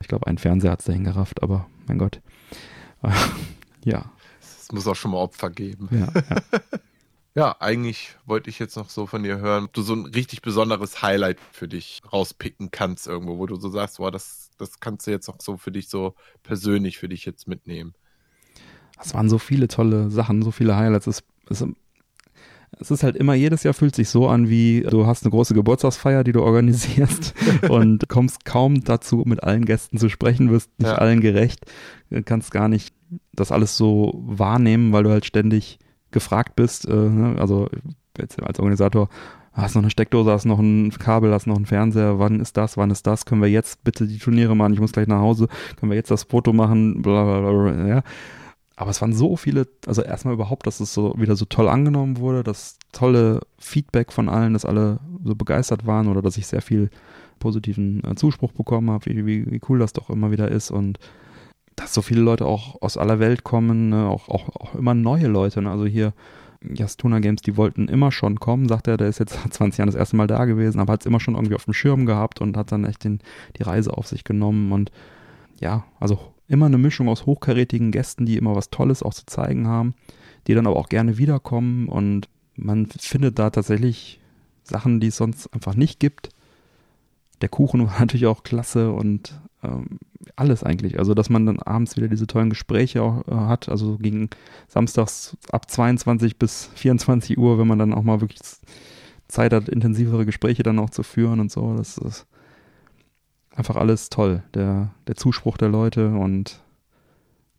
Ich glaube, ein Fernseher hat es dahin gerafft, aber mein Gott. ja. Es muss auch schon mal Opfer geben. Ja, ja. ja, eigentlich wollte ich jetzt noch so von dir hören, ob du so ein richtig besonderes Highlight für dich rauspicken kannst irgendwo, wo du so sagst, boah, das, das kannst du jetzt auch so für dich so persönlich für dich jetzt mitnehmen. Es waren so viele tolle Sachen, so viele Highlights. Es, es, es ist halt immer, jedes Jahr fühlt sich so an, wie du hast eine große Geburtstagsfeier, die du organisierst und kommst kaum dazu, mit allen Gästen zu sprechen, wirst nicht ja. allen gerecht, kannst gar nicht das alles so wahrnehmen, weil du halt ständig gefragt bist. Äh, ne? Also jetzt als Organisator, hast noch eine Steckdose, hast noch ein Kabel, hast noch einen Fernseher, wann ist das, wann ist das, können wir jetzt bitte die Turniere machen, ich muss gleich nach Hause, können wir jetzt das Foto machen, bla bla bla, ja. Aber es waren so viele, also erstmal überhaupt, dass es so wieder so toll angenommen wurde, das tolle Feedback von allen, dass alle so begeistert waren oder dass ich sehr viel positiven äh, Zuspruch bekommen habe, wie, wie, wie cool das doch immer wieder ist und dass so viele Leute auch aus aller Welt kommen, ne? auch, auch, auch immer neue Leute. Ne? Also hier Jastuna Games, die wollten immer schon kommen, sagt er, der ist jetzt 20 Jahre das erste Mal da gewesen, aber hat es immer schon irgendwie auf dem Schirm gehabt und hat dann echt den, die Reise auf sich genommen und ja, also immer eine Mischung aus hochkarätigen Gästen, die immer was Tolles auch zu zeigen haben, die dann aber auch gerne wiederkommen und man findet da tatsächlich Sachen, die es sonst einfach nicht gibt. Der Kuchen war natürlich auch klasse und ähm, alles eigentlich. Also, dass man dann abends wieder diese tollen Gespräche auch, äh, hat. Also gegen samstags ab 22 bis 24 Uhr, wenn man dann auch mal wirklich Zeit hat, intensivere Gespräche dann auch zu führen und so. Das ist einfach alles toll. Der, der Zuspruch der Leute und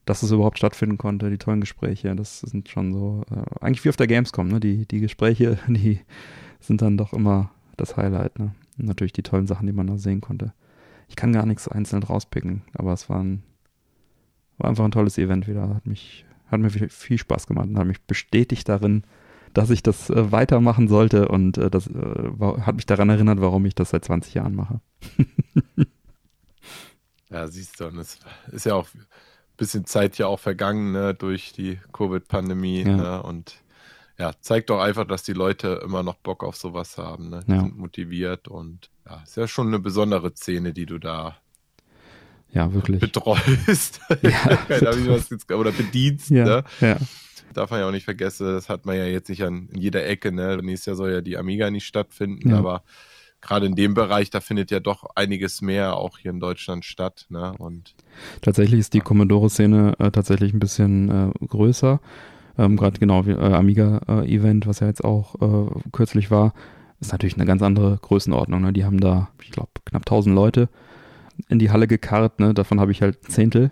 dass es überhaupt stattfinden konnte, die tollen Gespräche, das sind schon so, äh, eigentlich wie auf der Gamescom, ne? Die, die Gespräche, die sind dann doch immer das Highlight, ne? Natürlich die tollen Sachen, die man da sehen konnte ich kann gar nichts einzeln rauspicken, aber es waren, war einfach ein tolles Event wieder. Hat mich, hat mir viel Spaß gemacht und hat mich bestätigt darin, dass ich das äh, weitermachen sollte und äh, das äh, hat mich daran erinnert, warum ich das seit 20 Jahren mache. ja, siehst du, und es ist ja auch ein bisschen Zeit ja auch vergangen ne, durch die Covid-Pandemie ja. ne, und ja, zeigt doch einfach, dass die Leute immer noch Bock auf sowas haben. Ne? Die ja. sind motiviert und ja, ist ja schon eine besondere Szene, die du da ja, wirklich. betreust. Ja, oder bedienst. Ja, ne? ja. Darf man ja auch nicht vergessen, das hat man ja jetzt nicht an in jeder Ecke. Ne? Nächstes Jahr soll ja die Amiga nicht stattfinden, ja. aber gerade in dem Bereich, da findet ja doch einiges mehr auch hier in Deutschland statt. Ne? Und tatsächlich ist die Commodore-Szene äh, tatsächlich ein bisschen äh, größer. Ähm, gerade genau wie äh, Amiga-Event, was ja jetzt auch äh, kürzlich war, ist natürlich eine ganz andere Größenordnung. Ne? Die haben da, ich glaube, knapp 1000 Leute in die Halle gekarrt. Ne? Davon habe ich halt Zehntel.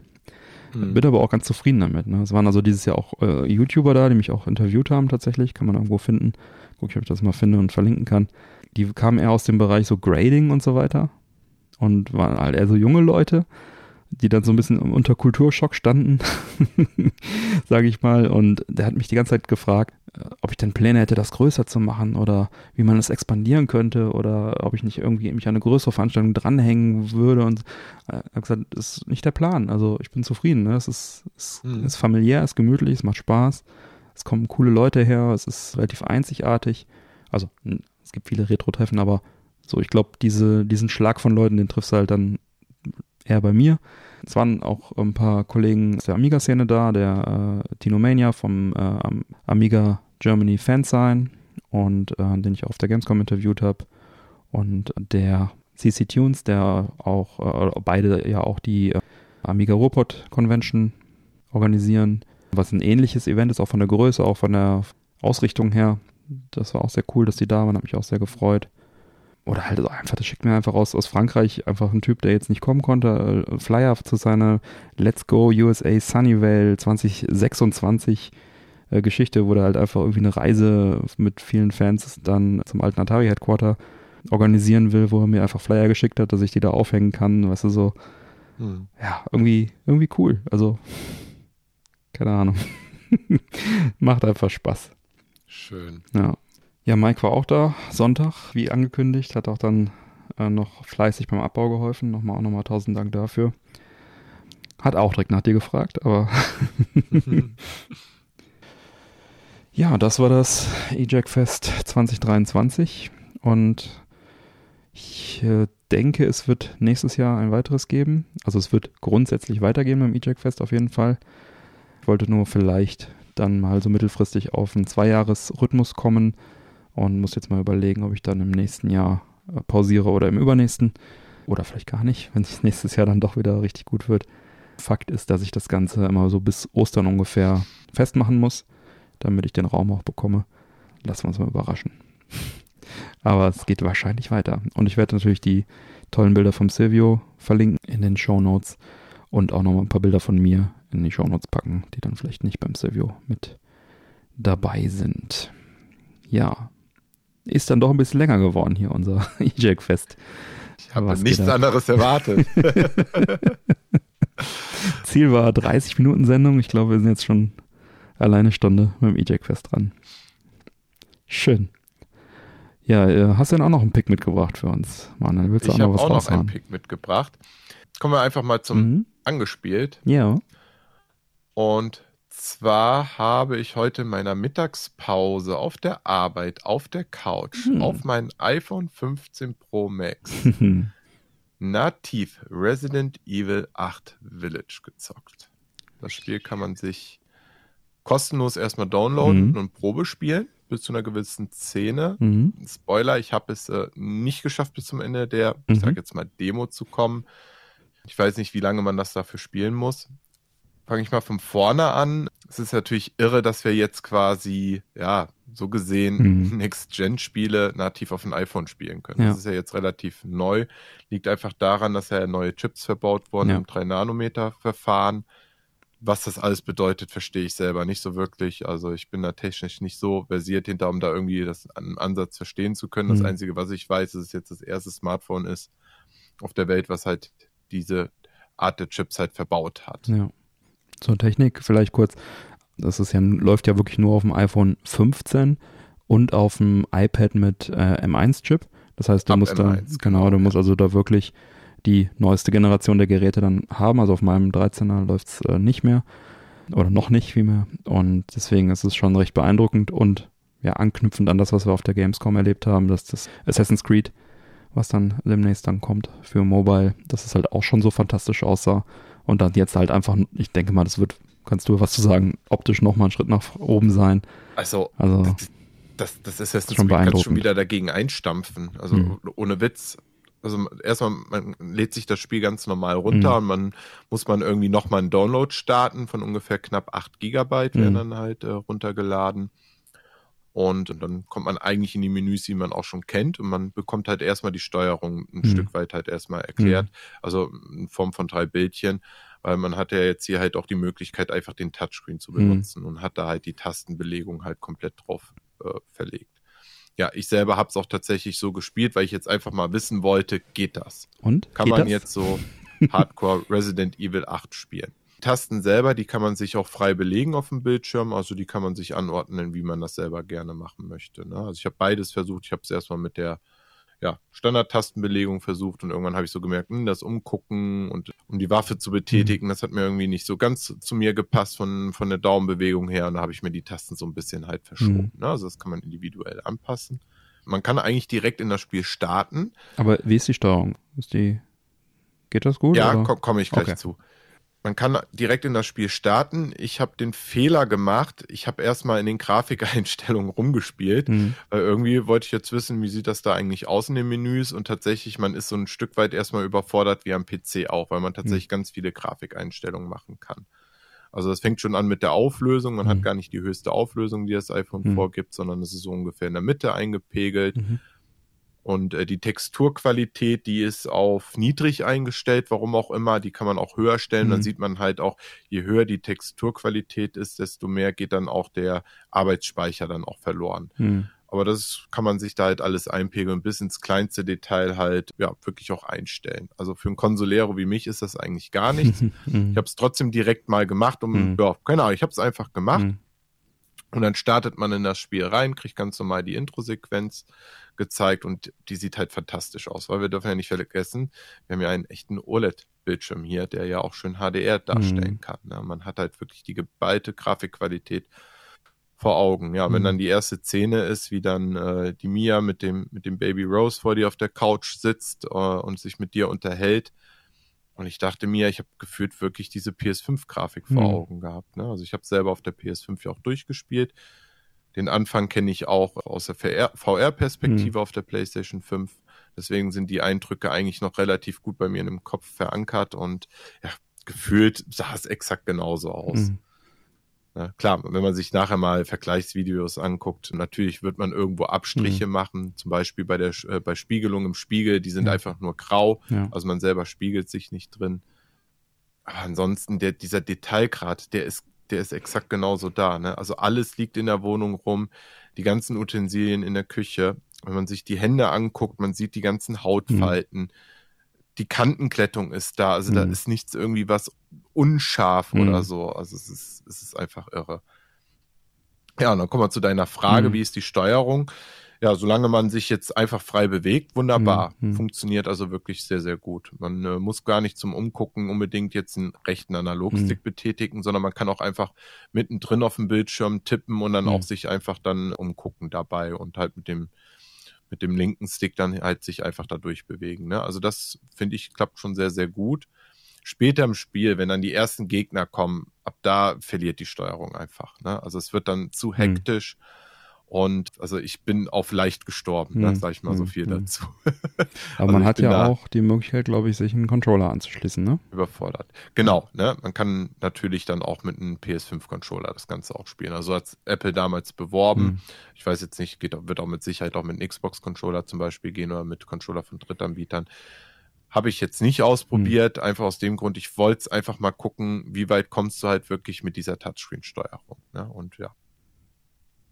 Mhm. Bin aber auch ganz zufrieden damit. Ne? Es waren also dieses Jahr auch äh, YouTuber da, die mich auch interviewt haben tatsächlich. Kann man irgendwo finden. Guck ich, ob ich das mal finde und verlinken kann. Die kamen eher aus dem Bereich so Grading und so weiter. Und waren halt eher so junge Leute die dann so ein bisschen unter Kulturschock standen, sage ich mal. Und der hat mich die ganze Zeit gefragt, ob ich denn Pläne hätte, das größer zu machen oder wie man es expandieren könnte oder ob ich nicht irgendwie mich an eine größere Veranstaltung dranhängen würde. Und er hat gesagt, das ist nicht der Plan. Also ich bin zufrieden. Ne? Es ist, es mhm. ist familiär, es ist gemütlich, es macht Spaß. Es kommen coole Leute her, es ist relativ einzigartig. Also es gibt viele Retro-Treffen, aber so, ich glaube, diese, diesen Schlag von Leuten, den triffst du halt dann eher bei mir. Es waren auch ein paar Kollegen aus der Amiga-Szene da, der äh, Tino Mania vom äh, Amiga Germany Fansign und äh, den ich auf der Gamescom interviewt habe und der CC Tunes, der auch äh, beide ja auch die äh, Amiga Ruhrpott Convention organisieren, was ein ähnliches Event ist, auch von der Größe, auch von der Ausrichtung her. Das war auch sehr cool, dass die da waren, hat mich auch sehr gefreut oder halt einfach, das schickt mir einfach aus, aus Frankreich einfach ein Typ, der jetzt nicht kommen konnte, äh, Flyer zu seiner Let's Go USA Sunnyvale 2026 äh, Geschichte, wo der halt einfach irgendwie eine Reise mit vielen Fans dann zum alten Atari Headquarter organisieren will, wo er mir einfach Flyer geschickt hat, dass ich die da aufhängen kann, weißt du, so. Hm. Ja, irgendwie, irgendwie cool. Also, keine Ahnung. Macht einfach Spaß. Schön. Ja. Ja, Mike war auch da, Sonntag, wie angekündigt, hat auch dann äh, noch fleißig beim Abbau geholfen. Nochmal auch nochmal tausend Dank dafür. Hat auch direkt nach dir gefragt, aber ja, das war das EJAC Fest 2023 und ich äh, denke, es wird nächstes Jahr ein weiteres geben. Also es wird grundsätzlich weitergehen beim EJAC Fest auf jeden Fall. Ich wollte nur vielleicht dann mal so mittelfristig auf einen Zweijahresrhythmus kommen und muss jetzt mal überlegen, ob ich dann im nächsten Jahr äh, pausiere oder im übernächsten oder vielleicht gar nicht, wenn es nächstes Jahr dann doch wieder richtig gut wird. Fakt ist, dass ich das Ganze immer so bis Ostern ungefähr festmachen muss, damit ich den Raum auch bekomme. Lassen wir uns mal überraschen. Aber es geht wahrscheinlich weiter. Und ich werde natürlich die tollen Bilder vom Silvio verlinken in den Show Notes und auch nochmal ein paar Bilder von mir in die Show Notes packen, die dann vielleicht nicht beim Silvio mit dabei sind. Ja, ist dann doch ein bisschen länger geworden hier, unser E-Jack-Fest. Ich habe nichts gedacht. anderes erwartet. Ziel war 30 Minuten Sendung. Ich glaube, wir sind jetzt schon alleine Stunde mit dem E-Jack-Fest dran. Schön. Ja, äh, hast du denn auch noch einen Pick mitgebracht für uns, Manuel? Willst du ich auch noch was auch noch einen Pick mitgebracht. Kommen wir einfach mal zum mhm. angespielt. Ja. Und zwar habe ich heute in meiner Mittagspause auf der Arbeit, auf der Couch, hm. auf mein iPhone 15 Pro Max nativ Resident Evil 8 Village gezockt. Das Spiel kann man sich kostenlos erstmal downloaden mhm. und Probe spielen bis zu einer gewissen Szene. Mhm. Spoiler, ich habe es äh, nicht geschafft bis zum Ende der, mhm. ich sag jetzt mal, Demo zu kommen. Ich weiß nicht, wie lange man das dafür spielen muss fange ich mal von vorne an. Es ist natürlich irre, dass wir jetzt quasi, ja, so gesehen mhm. Next-Gen-Spiele nativ auf dem iPhone spielen können. Ja. Das ist ja jetzt relativ neu. Liegt einfach daran, dass ja neue Chips verbaut wurden ja. im 3-Nanometer-Verfahren. Was das alles bedeutet, verstehe ich selber nicht so wirklich. Also ich bin da technisch nicht so versiert hinter, um da irgendwie das an Ansatz verstehen zu können. Mhm. Das Einzige, was ich weiß, ist, dass es jetzt das erste Smartphone ist auf der Welt, was halt diese Art der Chips halt verbaut hat. Ja. Zur Technik vielleicht kurz. Das ist ja, läuft ja wirklich nur auf dem iPhone 15 und auf dem iPad mit äh, M1-Chip. Das heißt, du Ab musst M1, da, genau, genau, du musst also da wirklich die neueste Generation der Geräte dann haben. Also auf meinem 13er läuft es äh, nicht mehr oder noch nicht vielmehr. Und deswegen ist es schon recht beeindruckend und ja, anknüpfend an das, was wir auf der Gamescom erlebt haben, dass das Assassin's Creed, was dann demnächst dann kommt für Mobile, dass es halt auch schon so fantastisch aussah. Und dann jetzt halt einfach, ich denke mal, das wird, kannst du was zu sagen, optisch nochmal ein Schritt nach oben sein. Also, also das, das, das Assassin's Creed kann schon wieder dagegen einstampfen. Also mhm. ohne Witz, also erstmal, man lädt sich das Spiel ganz normal runter mhm. und man muss man irgendwie nochmal einen Download starten von ungefähr knapp 8 Gigabyte, werden mhm. dann halt äh, runtergeladen. Und, und, dann kommt man eigentlich in die Menüs, die man auch schon kennt und man bekommt halt erstmal die Steuerung ein mhm. Stück weit halt erstmal erklärt. Mhm. Also in Form von drei Bildchen, weil man hat ja jetzt hier halt auch die Möglichkeit, einfach den Touchscreen zu mhm. benutzen und hat da halt die Tastenbelegung halt komplett drauf äh, verlegt ja, ich selber habe es auch tatsächlich so gespielt, weil ich jetzt einfach mal wissen wollte, geht das? Und? Kann man das? jetzt so Hardcore Resident Evil 8 spielen? Tasten selber, die kann man sich auch frei belegen auf dem Bildschirm, also die kann man sich anordnen, wie man das selber gerne machen möchte. Ne? Also ich habe beides versucht. Ich habe es erstmal mit der ja, Standard-Tastenbelegung versucht und irgendwann habe ich so gemerkt, hm, das Umgucken und um die Waffe zu betätigen, mhm. das hat mir irgendwie nicht so ganz zu mir gepasst von, von der Daumenbewegung her und da habe ich mir die Tasten so ein bisschen halt verschoben. Mhm. Ne? Also das kann man individuell anpassen. Man kann eigentlich direkt in das Spiel starten. Aber wie ist die Steuerung? Ist die, geht das gut? Ja, komme komm ich gleich okay. zu man kann direkt in das Spiel starten. Ich habe den Fehler gemacht. Ich habe erstmal in den Grafikeinstellungen rumgespielt, mhm. weil irgendwie wollte ich jetzt wissen, wie sieht das da eigentlich aus in den Menüs und tatsächlich, man ist so ein Stück weit erstmal überfordert wie am PC auch, weil man tatsächlich mhm. ganz viele Grafikeinstellungen machen kann. Also das fängt schon an mit der Auflösung. Man mhm. hat gar nicht die höchste Auflösung, die das iPhone mhm. vorgibt, sondern es ist so ungefähr in der Mitte eingepegelt. Mhm. Und äh, die Texturqualität, die ist auf niedrig eingestellt, warum auch immer. Die kann man auch höher stellen. Mhm. Dann sieht man halt auch, je höher die Texturqualität ist, desto mehr geht dann auch der Arbeitsspeicher dann auch verloren. Mhm. Aber das kann man sich da halt alles einpegeln, bis ins kleinste Detail halt, ja, wirklich auch einstellen. Also für einen Consolero wie mich ist das eigentlich gar nichts. Mhm. ich habe es trotzdem direkt mal gemacht, um, mhm. ja, keine Ahnung, ich habe es einfach gemacht. Und dann startet man in das Spiel rein, kriegt ganz normal die Intro-Sequenz gezeigt und die sieht halt fantastisch aus, weil wir dürfen ja nicht vergessen, wir haben ja einen echten OLED-Bildschirm hier, der ja auch schön HDR darstellen mhm. kann. Ne? Man hat halt wirklich die geballte Grafikqualität vor Augen. Ja, mhm. wenn dann die erste Szene ist, wie dann äh, die Mia mit dem, mit dem Baby Rose vor dir auf der Couch sitzt äh, und sich mit dir unterhält. Und ich dachte mir, ich habe gefühlt wirklich diese PS5-Grafik vor mhm. Augen gehabt. Ne? Also ich habe selber auf der PS5 ja auch durchgespielt. Den Anfang kenne ich auch aus der VR-Perspektive mhm. auf der PlayStation 5. Deswegen sind die Eindrücke eigentlich noch relativ gut bei mir in dem Kopf verankert und ja, gefühlt sah es exakt genauso aus. Mhm. Ja, klar, wenn man sich nachher mal Vergleichsvideos anguckt, natürlich wird man irgendwo Abstriche mhm. machen, zum Beispiel bei der äh, bei Spiegelung im Spiegel, die sind ja. einfach nur grau, ja. also man selber spiegelt sich nicht drin. Aber ansonsten, der, dieser Detailgrad, der ist der ist exakt genauso da. Ne? Also alles liegt in der Wohnung rum, die ganzen Utensilien in der Küche. Wenn man sich die Hände anguckt, man sieht die ganzen Hautfalten. Mhm. Die Kantenklettung ist da. Also mhm. da ist nichts irgendwie was unscharf mhm. oder so. Also es ist, es ist einfach irre. Ja, und dann kommen wir zu deiner Frage, mhm. wie ist die Steuerung? ja, solange man sich jetzt einfach frei bewegt, wunderbar. Mhm. Funktioniert also wirklich sehr, sehr gut. Man äh, muss gar nicht zum Umgucken unbedingt jetzt einen rechten Analogstick mhm. betätigen, sondern man kann auch einfach mittendrin auf dem Bildschirm tippen und dann mhm. auch sich einfach dann umgucken dabei und halt mit dem mit dem linken Stick dann halt sich einfach dadurch bewegen. Ne? Also das finde ich klappt schon sehr, sehr gut. Später im Spiel, wenn dann die ersten Gegner kommen, ab da verliert die Steuerung einfach. Ne? Also es wird dann zu mhm. hektisch. Mhm und also ich bin auf leicht gestorben, ne, hm. sage ich mal so hm, viel hm. dazu. Aber also man hat ja auch die Möglichkeit, glaube ich, sich einen Controller anzuschließen, ne? Überfordert. Genau, ne? Man kann natürlich dann auch mit einem PS5-Controller das Ganze auch spielen. Also hat Apple damals beworben. Hm. Ich weiß jetzt nicht, geht, wird auch mit Sicherheit auch mit einem Xbox-Controller zum Beispiel gehen oder mit Controller von Drittanbietern. Habe ich jetzt nicht ausprobiert, hm. einfach aus dem Grund, ich wollte es einfach mal gucken, wie weit kommst du halt wirklich mit dieser Touchscreen-Steuerung. Ne? Und ja,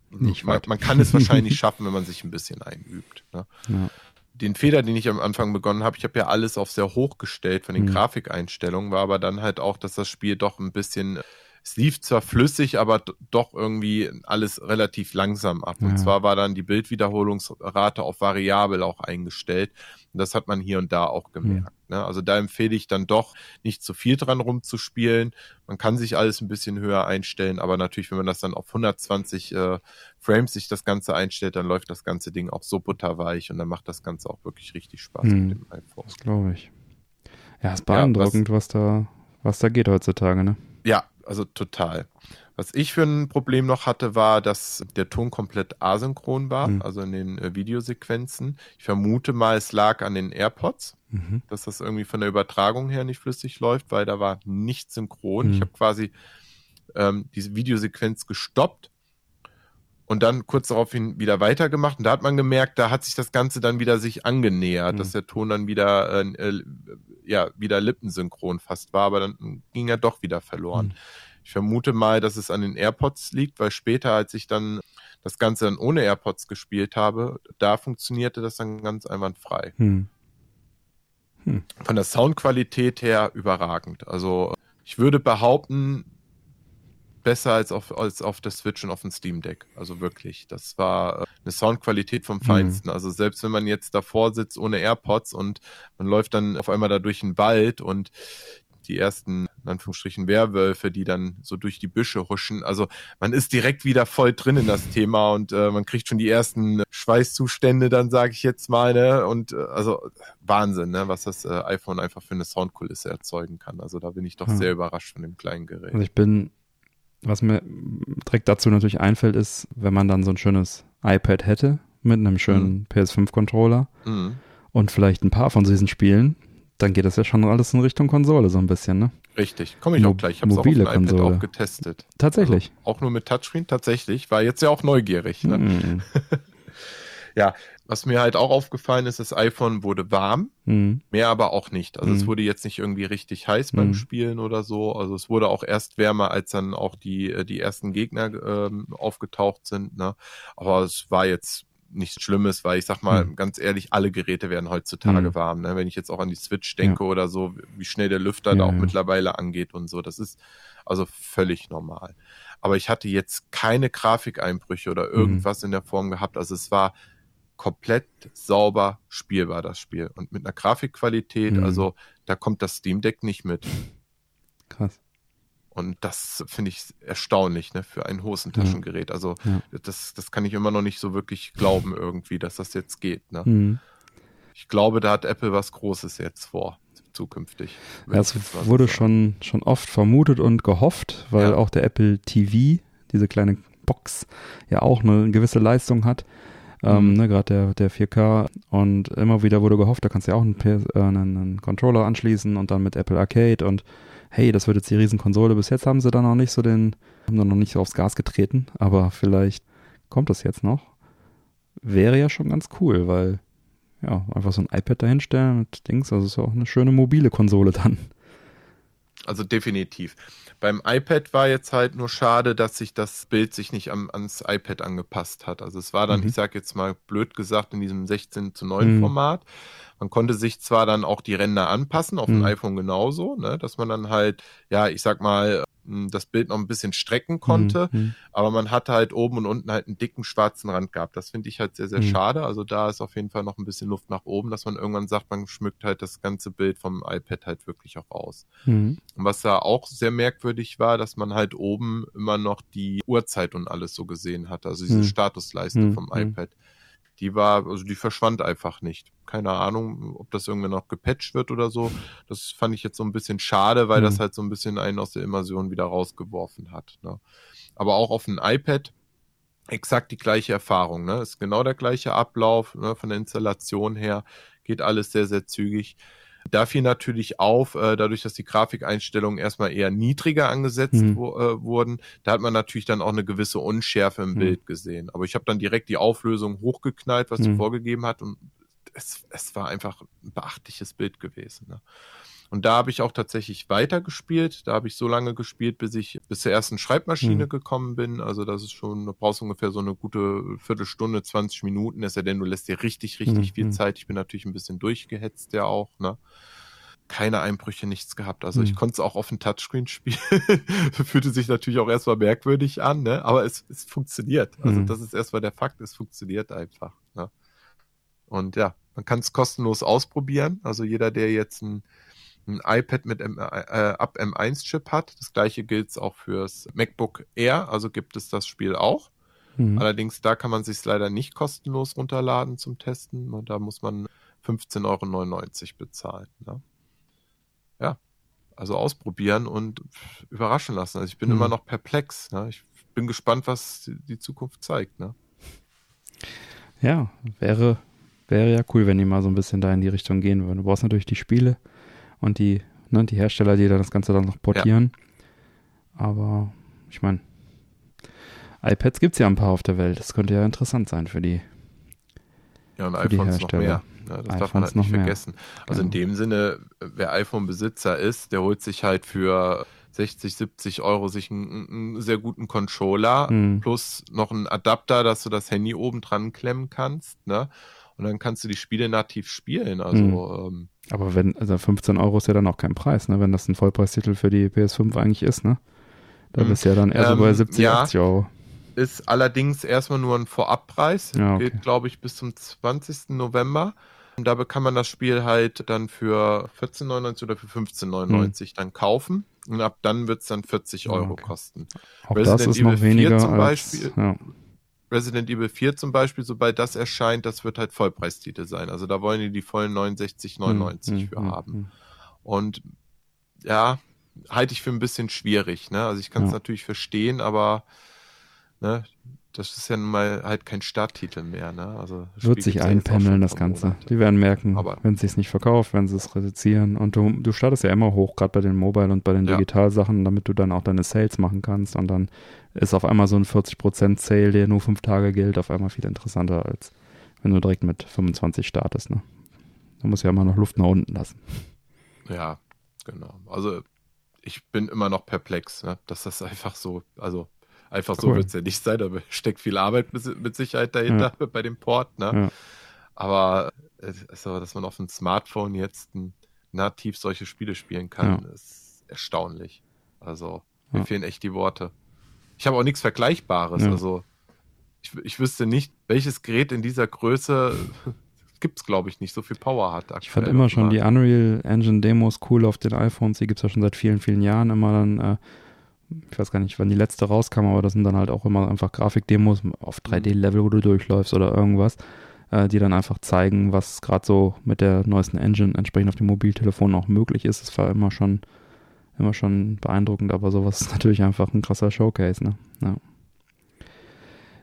nicht man, man, kann es wahrscheinlich schaffen, wenn man sich ein bisschen einübt. Ne? Ja. Den Fehler, den ich am Anfang begonnen habe, ich habe ja alles auf sehr hoch gestellt von den mhm. Grafikeinstellungen, war aber dann halt auch, dass das Spiel doch ein bisschen es lief zwar flüssig, aber doch irgendwie alles relativ langsam ab. Und ja. zwar war dann die Bildwiederholungsrate auf variabel auch eingestellt. Und das hat man hier und da auch gemerkt. Mhm. Ne? Also da empfehle ich dann doch nicht zu viel dran rumzuspielen. Man kann sich alles ein bisschen höher einstellen, aber natürlich, wenn man das dann auf 120 äh, Frames sich das Ganze einstellt, dann läuft das ganze Ding auch so butterweich und dann macht das Ganze auch wirklich richtig Spaß mhm. mit dem iPhone. Das glaube ich. Ja, ist beeindruckend, ja, was, was da, was da geht heutzutage, ne? Ja, also total. Was ich für ein Problem noch hatte, war, dass der Ton komplett asynchron war, mhm. also in den äh, Videosequenzen. Ich vermute mal, es lag an den AirPods, mhm. dass das irgendwie von der Übertragung her nicht flüssig läuft, weil da war nicht synchron. Mhm. Ich habe quasi ähm, diese Videosequenz gestoppt und dann kurz daraufhin wieder weitergemacht. Und da hat man gemerkt, da hat sich das Ganze dann wieder sich angenähert, dass mhm. der Ton dann wieder, äh, äh, ja, wieder lippensynchron fast war, aber dann ging er doch wieder verloren. Mhm. Ich vermute mal, dass es an den AirPods liegt, weil später, als ich dann das Ganze dann ohne AirPods gespielt habe, da funktionierte das dann ganz einwandfrei. Hm. Hm. Von der Soundqualität her überragend. Also ich würde behaupten, besser als auf, als auf der Switch und auf dem Steam Deck. Also wirklich. Das war äh, eine Soundqualität vom hm. Feinsten. Mhm. Also selbst wenn man jetzt davor sitzt ohne AirPods und man läuft dann auf einmal da durch den Wald und die ersten, in Anführungsstrichen, Werwölfe, die dann so durch die Büsche huschen. Also man ist direkt wieder voll drin in das Thema und äh, man kriegt schon die ersten Schweißzustände, dann sage ich jetzt mal, ne? Und äh, also Wahnsinn, ne? was das äh, iPhone einfach für eine Soundkulisse erzeugen kann. Also da bin ich doch hm. sehr überrascht von dem kleinen Gerät. Also ich bin, was mir direkt dazu natürlich einfällt, ist, wenn man dann so ein schönes iPad hätte mit einem schönen mhm. PS5-Controller mhm. und vielleicht ein paar von diesen Spielen, dann geht das ja schon alles in Richtung Konsole so ein bisschen, ne? Richtig, komme ich Mo auch gleich. Ich habe es auch auf dem iPad auch getestet. Tatsächlich. Also auch nur mit Touchscreen, tatsächlich. War jetzt ja auch neugierig. Ne? Mm. ja, was mir halt auch aufgefallen ist, das iPhone wurde warm, mm. mehr aber auch nicht. Also mm. es wurde jetzt nicht irgendwie richtig heiß beim mhm. Spielen oder so. Also es wurde auch erst wärmer, als dann auch die, äh, die ersten Gegner ähm, aufgetaucht sind. Ne? Aber es war jetzt nichts Schlimmes, weil ich sag mal, hm. ganz ehrlich, alle Geräte werden heutzutage hm. warm. Ne? Wenn ich jetzt auch an die Switch denke ja. oder so, wie schnell der Lüfter ja, da auch ja. mittlerweile angeht und so, das ist also völlig normal. Aber ich hatte jetzt keine Grafikeinbrüche oder hm. irgendwas hm. in der Form gehabt. Also es war komplett sauber spielbar, das Spiel. Und mit einer Grafikqualität, hm. also da kommt das Steam Deck nicht mit. Krass. Und das finde ich erstaunlich, ne, für ein Hosentaschengerät. Also ja. das, das kann ich immer noch nicht so wirklich glauben irgendwie, dass das jetzt geht. Ne? Mhm. Ich glaube, da hat Apple was Großes jetzt vor, zukünftig. Ja, es wurde schon, schon oft vermutet und gehofft, weil ja. auch der Apple TV, diese kleine Box, ja auch eine gewisse Leistung hat. Ähm, mhm. ne, Gerade der, der 4K und immer wieder wurde gehofft, da kannst du ja auch einen, äh, einen, einen Controller anschließen und dann mit Apple Arcade und hey, das wird jetzt die Riesenkonsole. Bis jetzt haben sie da noch nicht so den, haben da noch nicht so aufs Gas getreten, aber vielleicht kommt das jetzt noch. Wäre ja schon ganz cool, weil ja, einfach so ein iPad dahinstellen mit Dings, also ist ja auch eine schöne mobile Konsole dann. Also definitiv. Beim iPad war jetzt halt nur schade, dass sich das Bild sich nicht am, ans iPad angepasst hat. Also es war dann, mhm. ich sag jetzt mal blöd gesagt, in diesem 16 zu 9 mhm. Format. Man konnte sich zwar dann auch die Ränder anpassen, auf mhm. dem iPhone genauso, ne, dass man dann halt, ja, ich sag mal, das Bild noch ein bisschen strecken konnte, mhm, mhm. aber man hatte halt oben und unten halt einen dicken schwarzen Rand gehabt. Das finde ich halt sehr, sehr mhm. schade. Also da ist auf jeden Fall noch ein bisschen Luft nach oben, dass man irgendwann sagt, man schmückt halt das ganze Bild vom iPad halt wirklich auch aus. Mhm. Und was da auch sehr merkwürdig war, dass man halt oben immer noch die Uhrzeit und alles so gesehen hat, also diese mhm. Statusleiste mhm. vom iPad die war, also die verschwand einfach nicht. Keine Ahnung, ob das irgendwann noch gepatcht wird oder so. Das fand ich jetzt so ein bisschen schade, weil mhm. das halt so ein bisschen einen aus der Immersion wieder rausgeworfen hat. Ne? Aber auch auf dem iPad exakt die gleiche Erfahrung. Ne? Ist genau der gleiche Ablauf ne? von der Installation her. Geht alles sehr, sehr zügig. Da fiel natürlich auf, äh, dadurch, dass die Grafikeinstellungen erstmal eher niedriger angesetzt mhm. wo, äh, wurden, da hat man natürlich dann auch eine gewisse Unschärfe im mhm. Bild gesehen. Aber ich habe dann direkt die Auflösung hochgeknallt, was mhm. sie vorgegeben hat und es, es war einfach ein beachtliches Bild gewesen. Ne? Und da habe ich auch tatsächlich weitergespielt. Da habe ich so lange gespielt, bis ich bis zur ersten Schreibmaschine mhm. gekommen bin. Also das ist schon, du brauchst ungefähr so eine gute Viertelstunde, 20 Minuten, es sei denn, du lässt dir richtig, richtig mhm. viel Zeit. Ich bin natürlich ein bisschen durchgehetzt ja auch, ne? keine Einbrüche, nichts gehabt. Also hm. ich konnte es auch auf dem Touchscreen spielen. Fühlte sich natürlich auch erstmal merkwürdig an, ne? aber es, es funktioniert. Also hm. das ist erstmal der Fakt, es funktioniert einfach. Ne? Und ja, man kann es kostenlos ausprobieren. Also jeder, der jetzt ein, ein iPad mit M, äh, ab M1-Chip hat, das gleiche gilt auch fürs MacBook Air, also gibt es das Spiel auch. Mhm. Allerdings da kann man sich leider nicht kostenlos runterladen zum Testen. Und da muss man 15,99 Euro bezahlen. Ne? Ja, also ausprobieren und überraschen lassen. Also ich bin mhm. immer noch perplex. Ne? Ich bin gespannt, was die Zukunft zeigt. Ne? Ja, wäre, wäre ja cool, wenn die mal so ein bisschen da in die Richtung gehen würden. Du brauchst natürlich die Spiele und die, ne, die Hersteller, die dann das Ganze dann noch portieren. Ja. Aber ich meine, iPads gibt es ja ein paar auf der Welt. Das könnte ja interessant sein für die. Ja, und iPhones noch mehr. Ja, das iPhones darf man halt nicht vergessen. Mehr. Also genau. in dem Sinne, wer iPhone-Besitzer ist, der holt sich halt für 60, 70 Euro sich einen, einen sehr guten Controller mhm. plus noch einen Adapter, dass du das Handy oben dran klemmen kannst, ne? Und dann kannst du die Spiele nativ spielen. Also, mhm. ähm, Aber wenn, also 15 Euro ist ja dann auch kein Preis, ne? Wenn das ein Vollpreistitel für die PS5 eigentlich ist, ne? Da mhm. bist du ja dann eher ähm, so bei 70, ja, 80 Euro ist allerdings erstmal nur ein Vorabpreis. Ja, okay. Geht, glaube ich, bis zum 20. November. Und da kann man das Spiel halt dann für 14,99 oder für 15,99 hm. dann kaufen. Und ab dann wird es dann 40 Euro okay. kosten. Auch Resident das ist Evil noch weniger 4 zum Beispiel. ja. Resident Evil 4 zum Beispiel, sobald das erscheint, das wird halt Vollpreistitel sein. Also da wollen die die vollen 69,99 hm, hm, für hm, haben. Hm. Und ja, halte ich für ein bisschen schwierig. Ne? Also ich kann es ja. natürlich verstehen, aber ne, das ist ja nun mal halt kein Starttitel mehr. Ne? Also Wird sich einpendeln, das Ganze. Monate. Die werden merken, Aber wenn sie es nicht verkauft, werden sie es reduzieren. Und du, du startest ja immer hoch, gerade bei den Mobile und bei den ja. Digitalsachen, damit du dann auch deine Sales machen kannst. Und dann ist auf einmal so ein 40% Sale, der nur fünf Tage gilt, auf einmal viel interessanter, als wenn du direkt mit 25 startest. Ne? Da muss ja immer noch Luft nach unten lassen. Ja, genau. Also ich bin immer noch perplex, ne? dass das einfach so, also Einfach cool. so wird es ja nicht sein, da steckt viel Arbeit mit Sicherheit dahinter ja. bei dem Port. Ne? Ja. Aber also, dass man auf dem Smartphone jetzt nativ solche Spiele spielen kann, ja. ist erstaunlich. Also mir fehlen echt die Worte. Ich habe auch nichts Vergleichbares. Also ich, ich wüsste nicht, welches Gerät in dieser Größe gibt es, glaube ich, nicht so viel Power hat. Ich fand immer schon die Unreal Engine Demos cool auf den iPhones. Die gibt es ja schon seit vielen, vielen Jahren immer dann äh, ich weiß gar nicht, wann die letzte rauskam, aber das sind dann halt auch immer einfach Grafikdemos auf 3D-Level, mhm. wo du durchläufst oder irgendwas, äh, die dann einfach zeigen, was gerade so mit der neuesten Engine entsprechend auf dem Mobiltelefon auch möglich ist. Das war immer schon, immer schon beeindruckend, aber sowas ist natürlich einfach ein krasser Showcase, ne? Ja.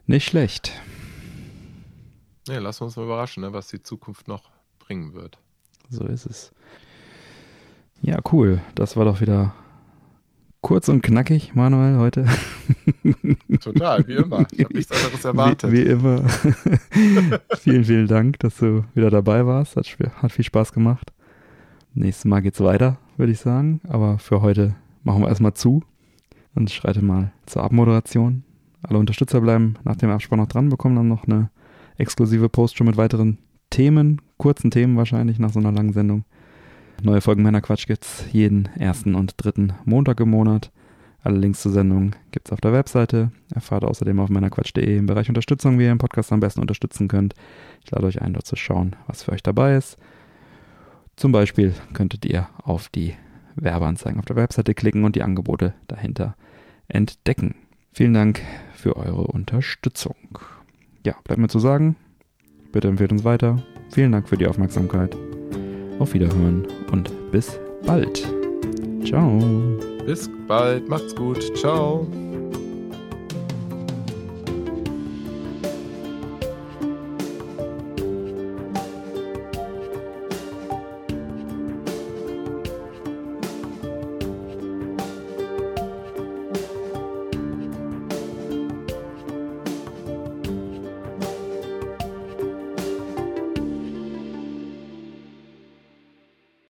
Nicht schlecht. Ja, wir uns mal überraschen, ne, was die Zukunft noch bringen wird. So ist es. Ja, cool. Das war doch wieder Kurz und knackig, Manuel, heute. Total, wie immer. Ich habe nichts anderes erwartet. Wie, wie immer. vielen, vielen Dank, dass du wieder dabei warst. Hat, hat viel Spaß gemacht. Nächstes Mal geht's weiter, würde ich sagen. Aber für heute machen wir erstmal zu und schreite mal zur Abmoderation. Alle Unterstützer bleiben nach dem Abspann noch dran, bekommen dann noch eine exklusive Post schon mit weiteren Themen, kurzen Themen wahrscheinlich nach so einer langen Sendung. Neue Folgen meiner Quatsch gibt's jeden ersten und dritten Montag im Monat. Alle Links zur Sendung gibt's auf der Webseite. Erfahrt außerdem auf meinerquatsch.de im Bereich Unterstützung, wie ihr den Podcast am besten unterstützen könnt. Ich lade euch ein, dort zu schauen, was für euch dabei ist. Zum Beispiel könntet ihr auf die Werbeanzeigen auf der Webseite klicken und die Angebote dahinter entdecken. Vielen Dank für eure Unterstützung. Ja, bleibt mir zu sagen, bitte empfehlt uns weiter. Vielen Dank für die Aufmerksamkeit. Auf Wiederhören und bis bald. Ciao. Bis bald, macht's gut. Ciao.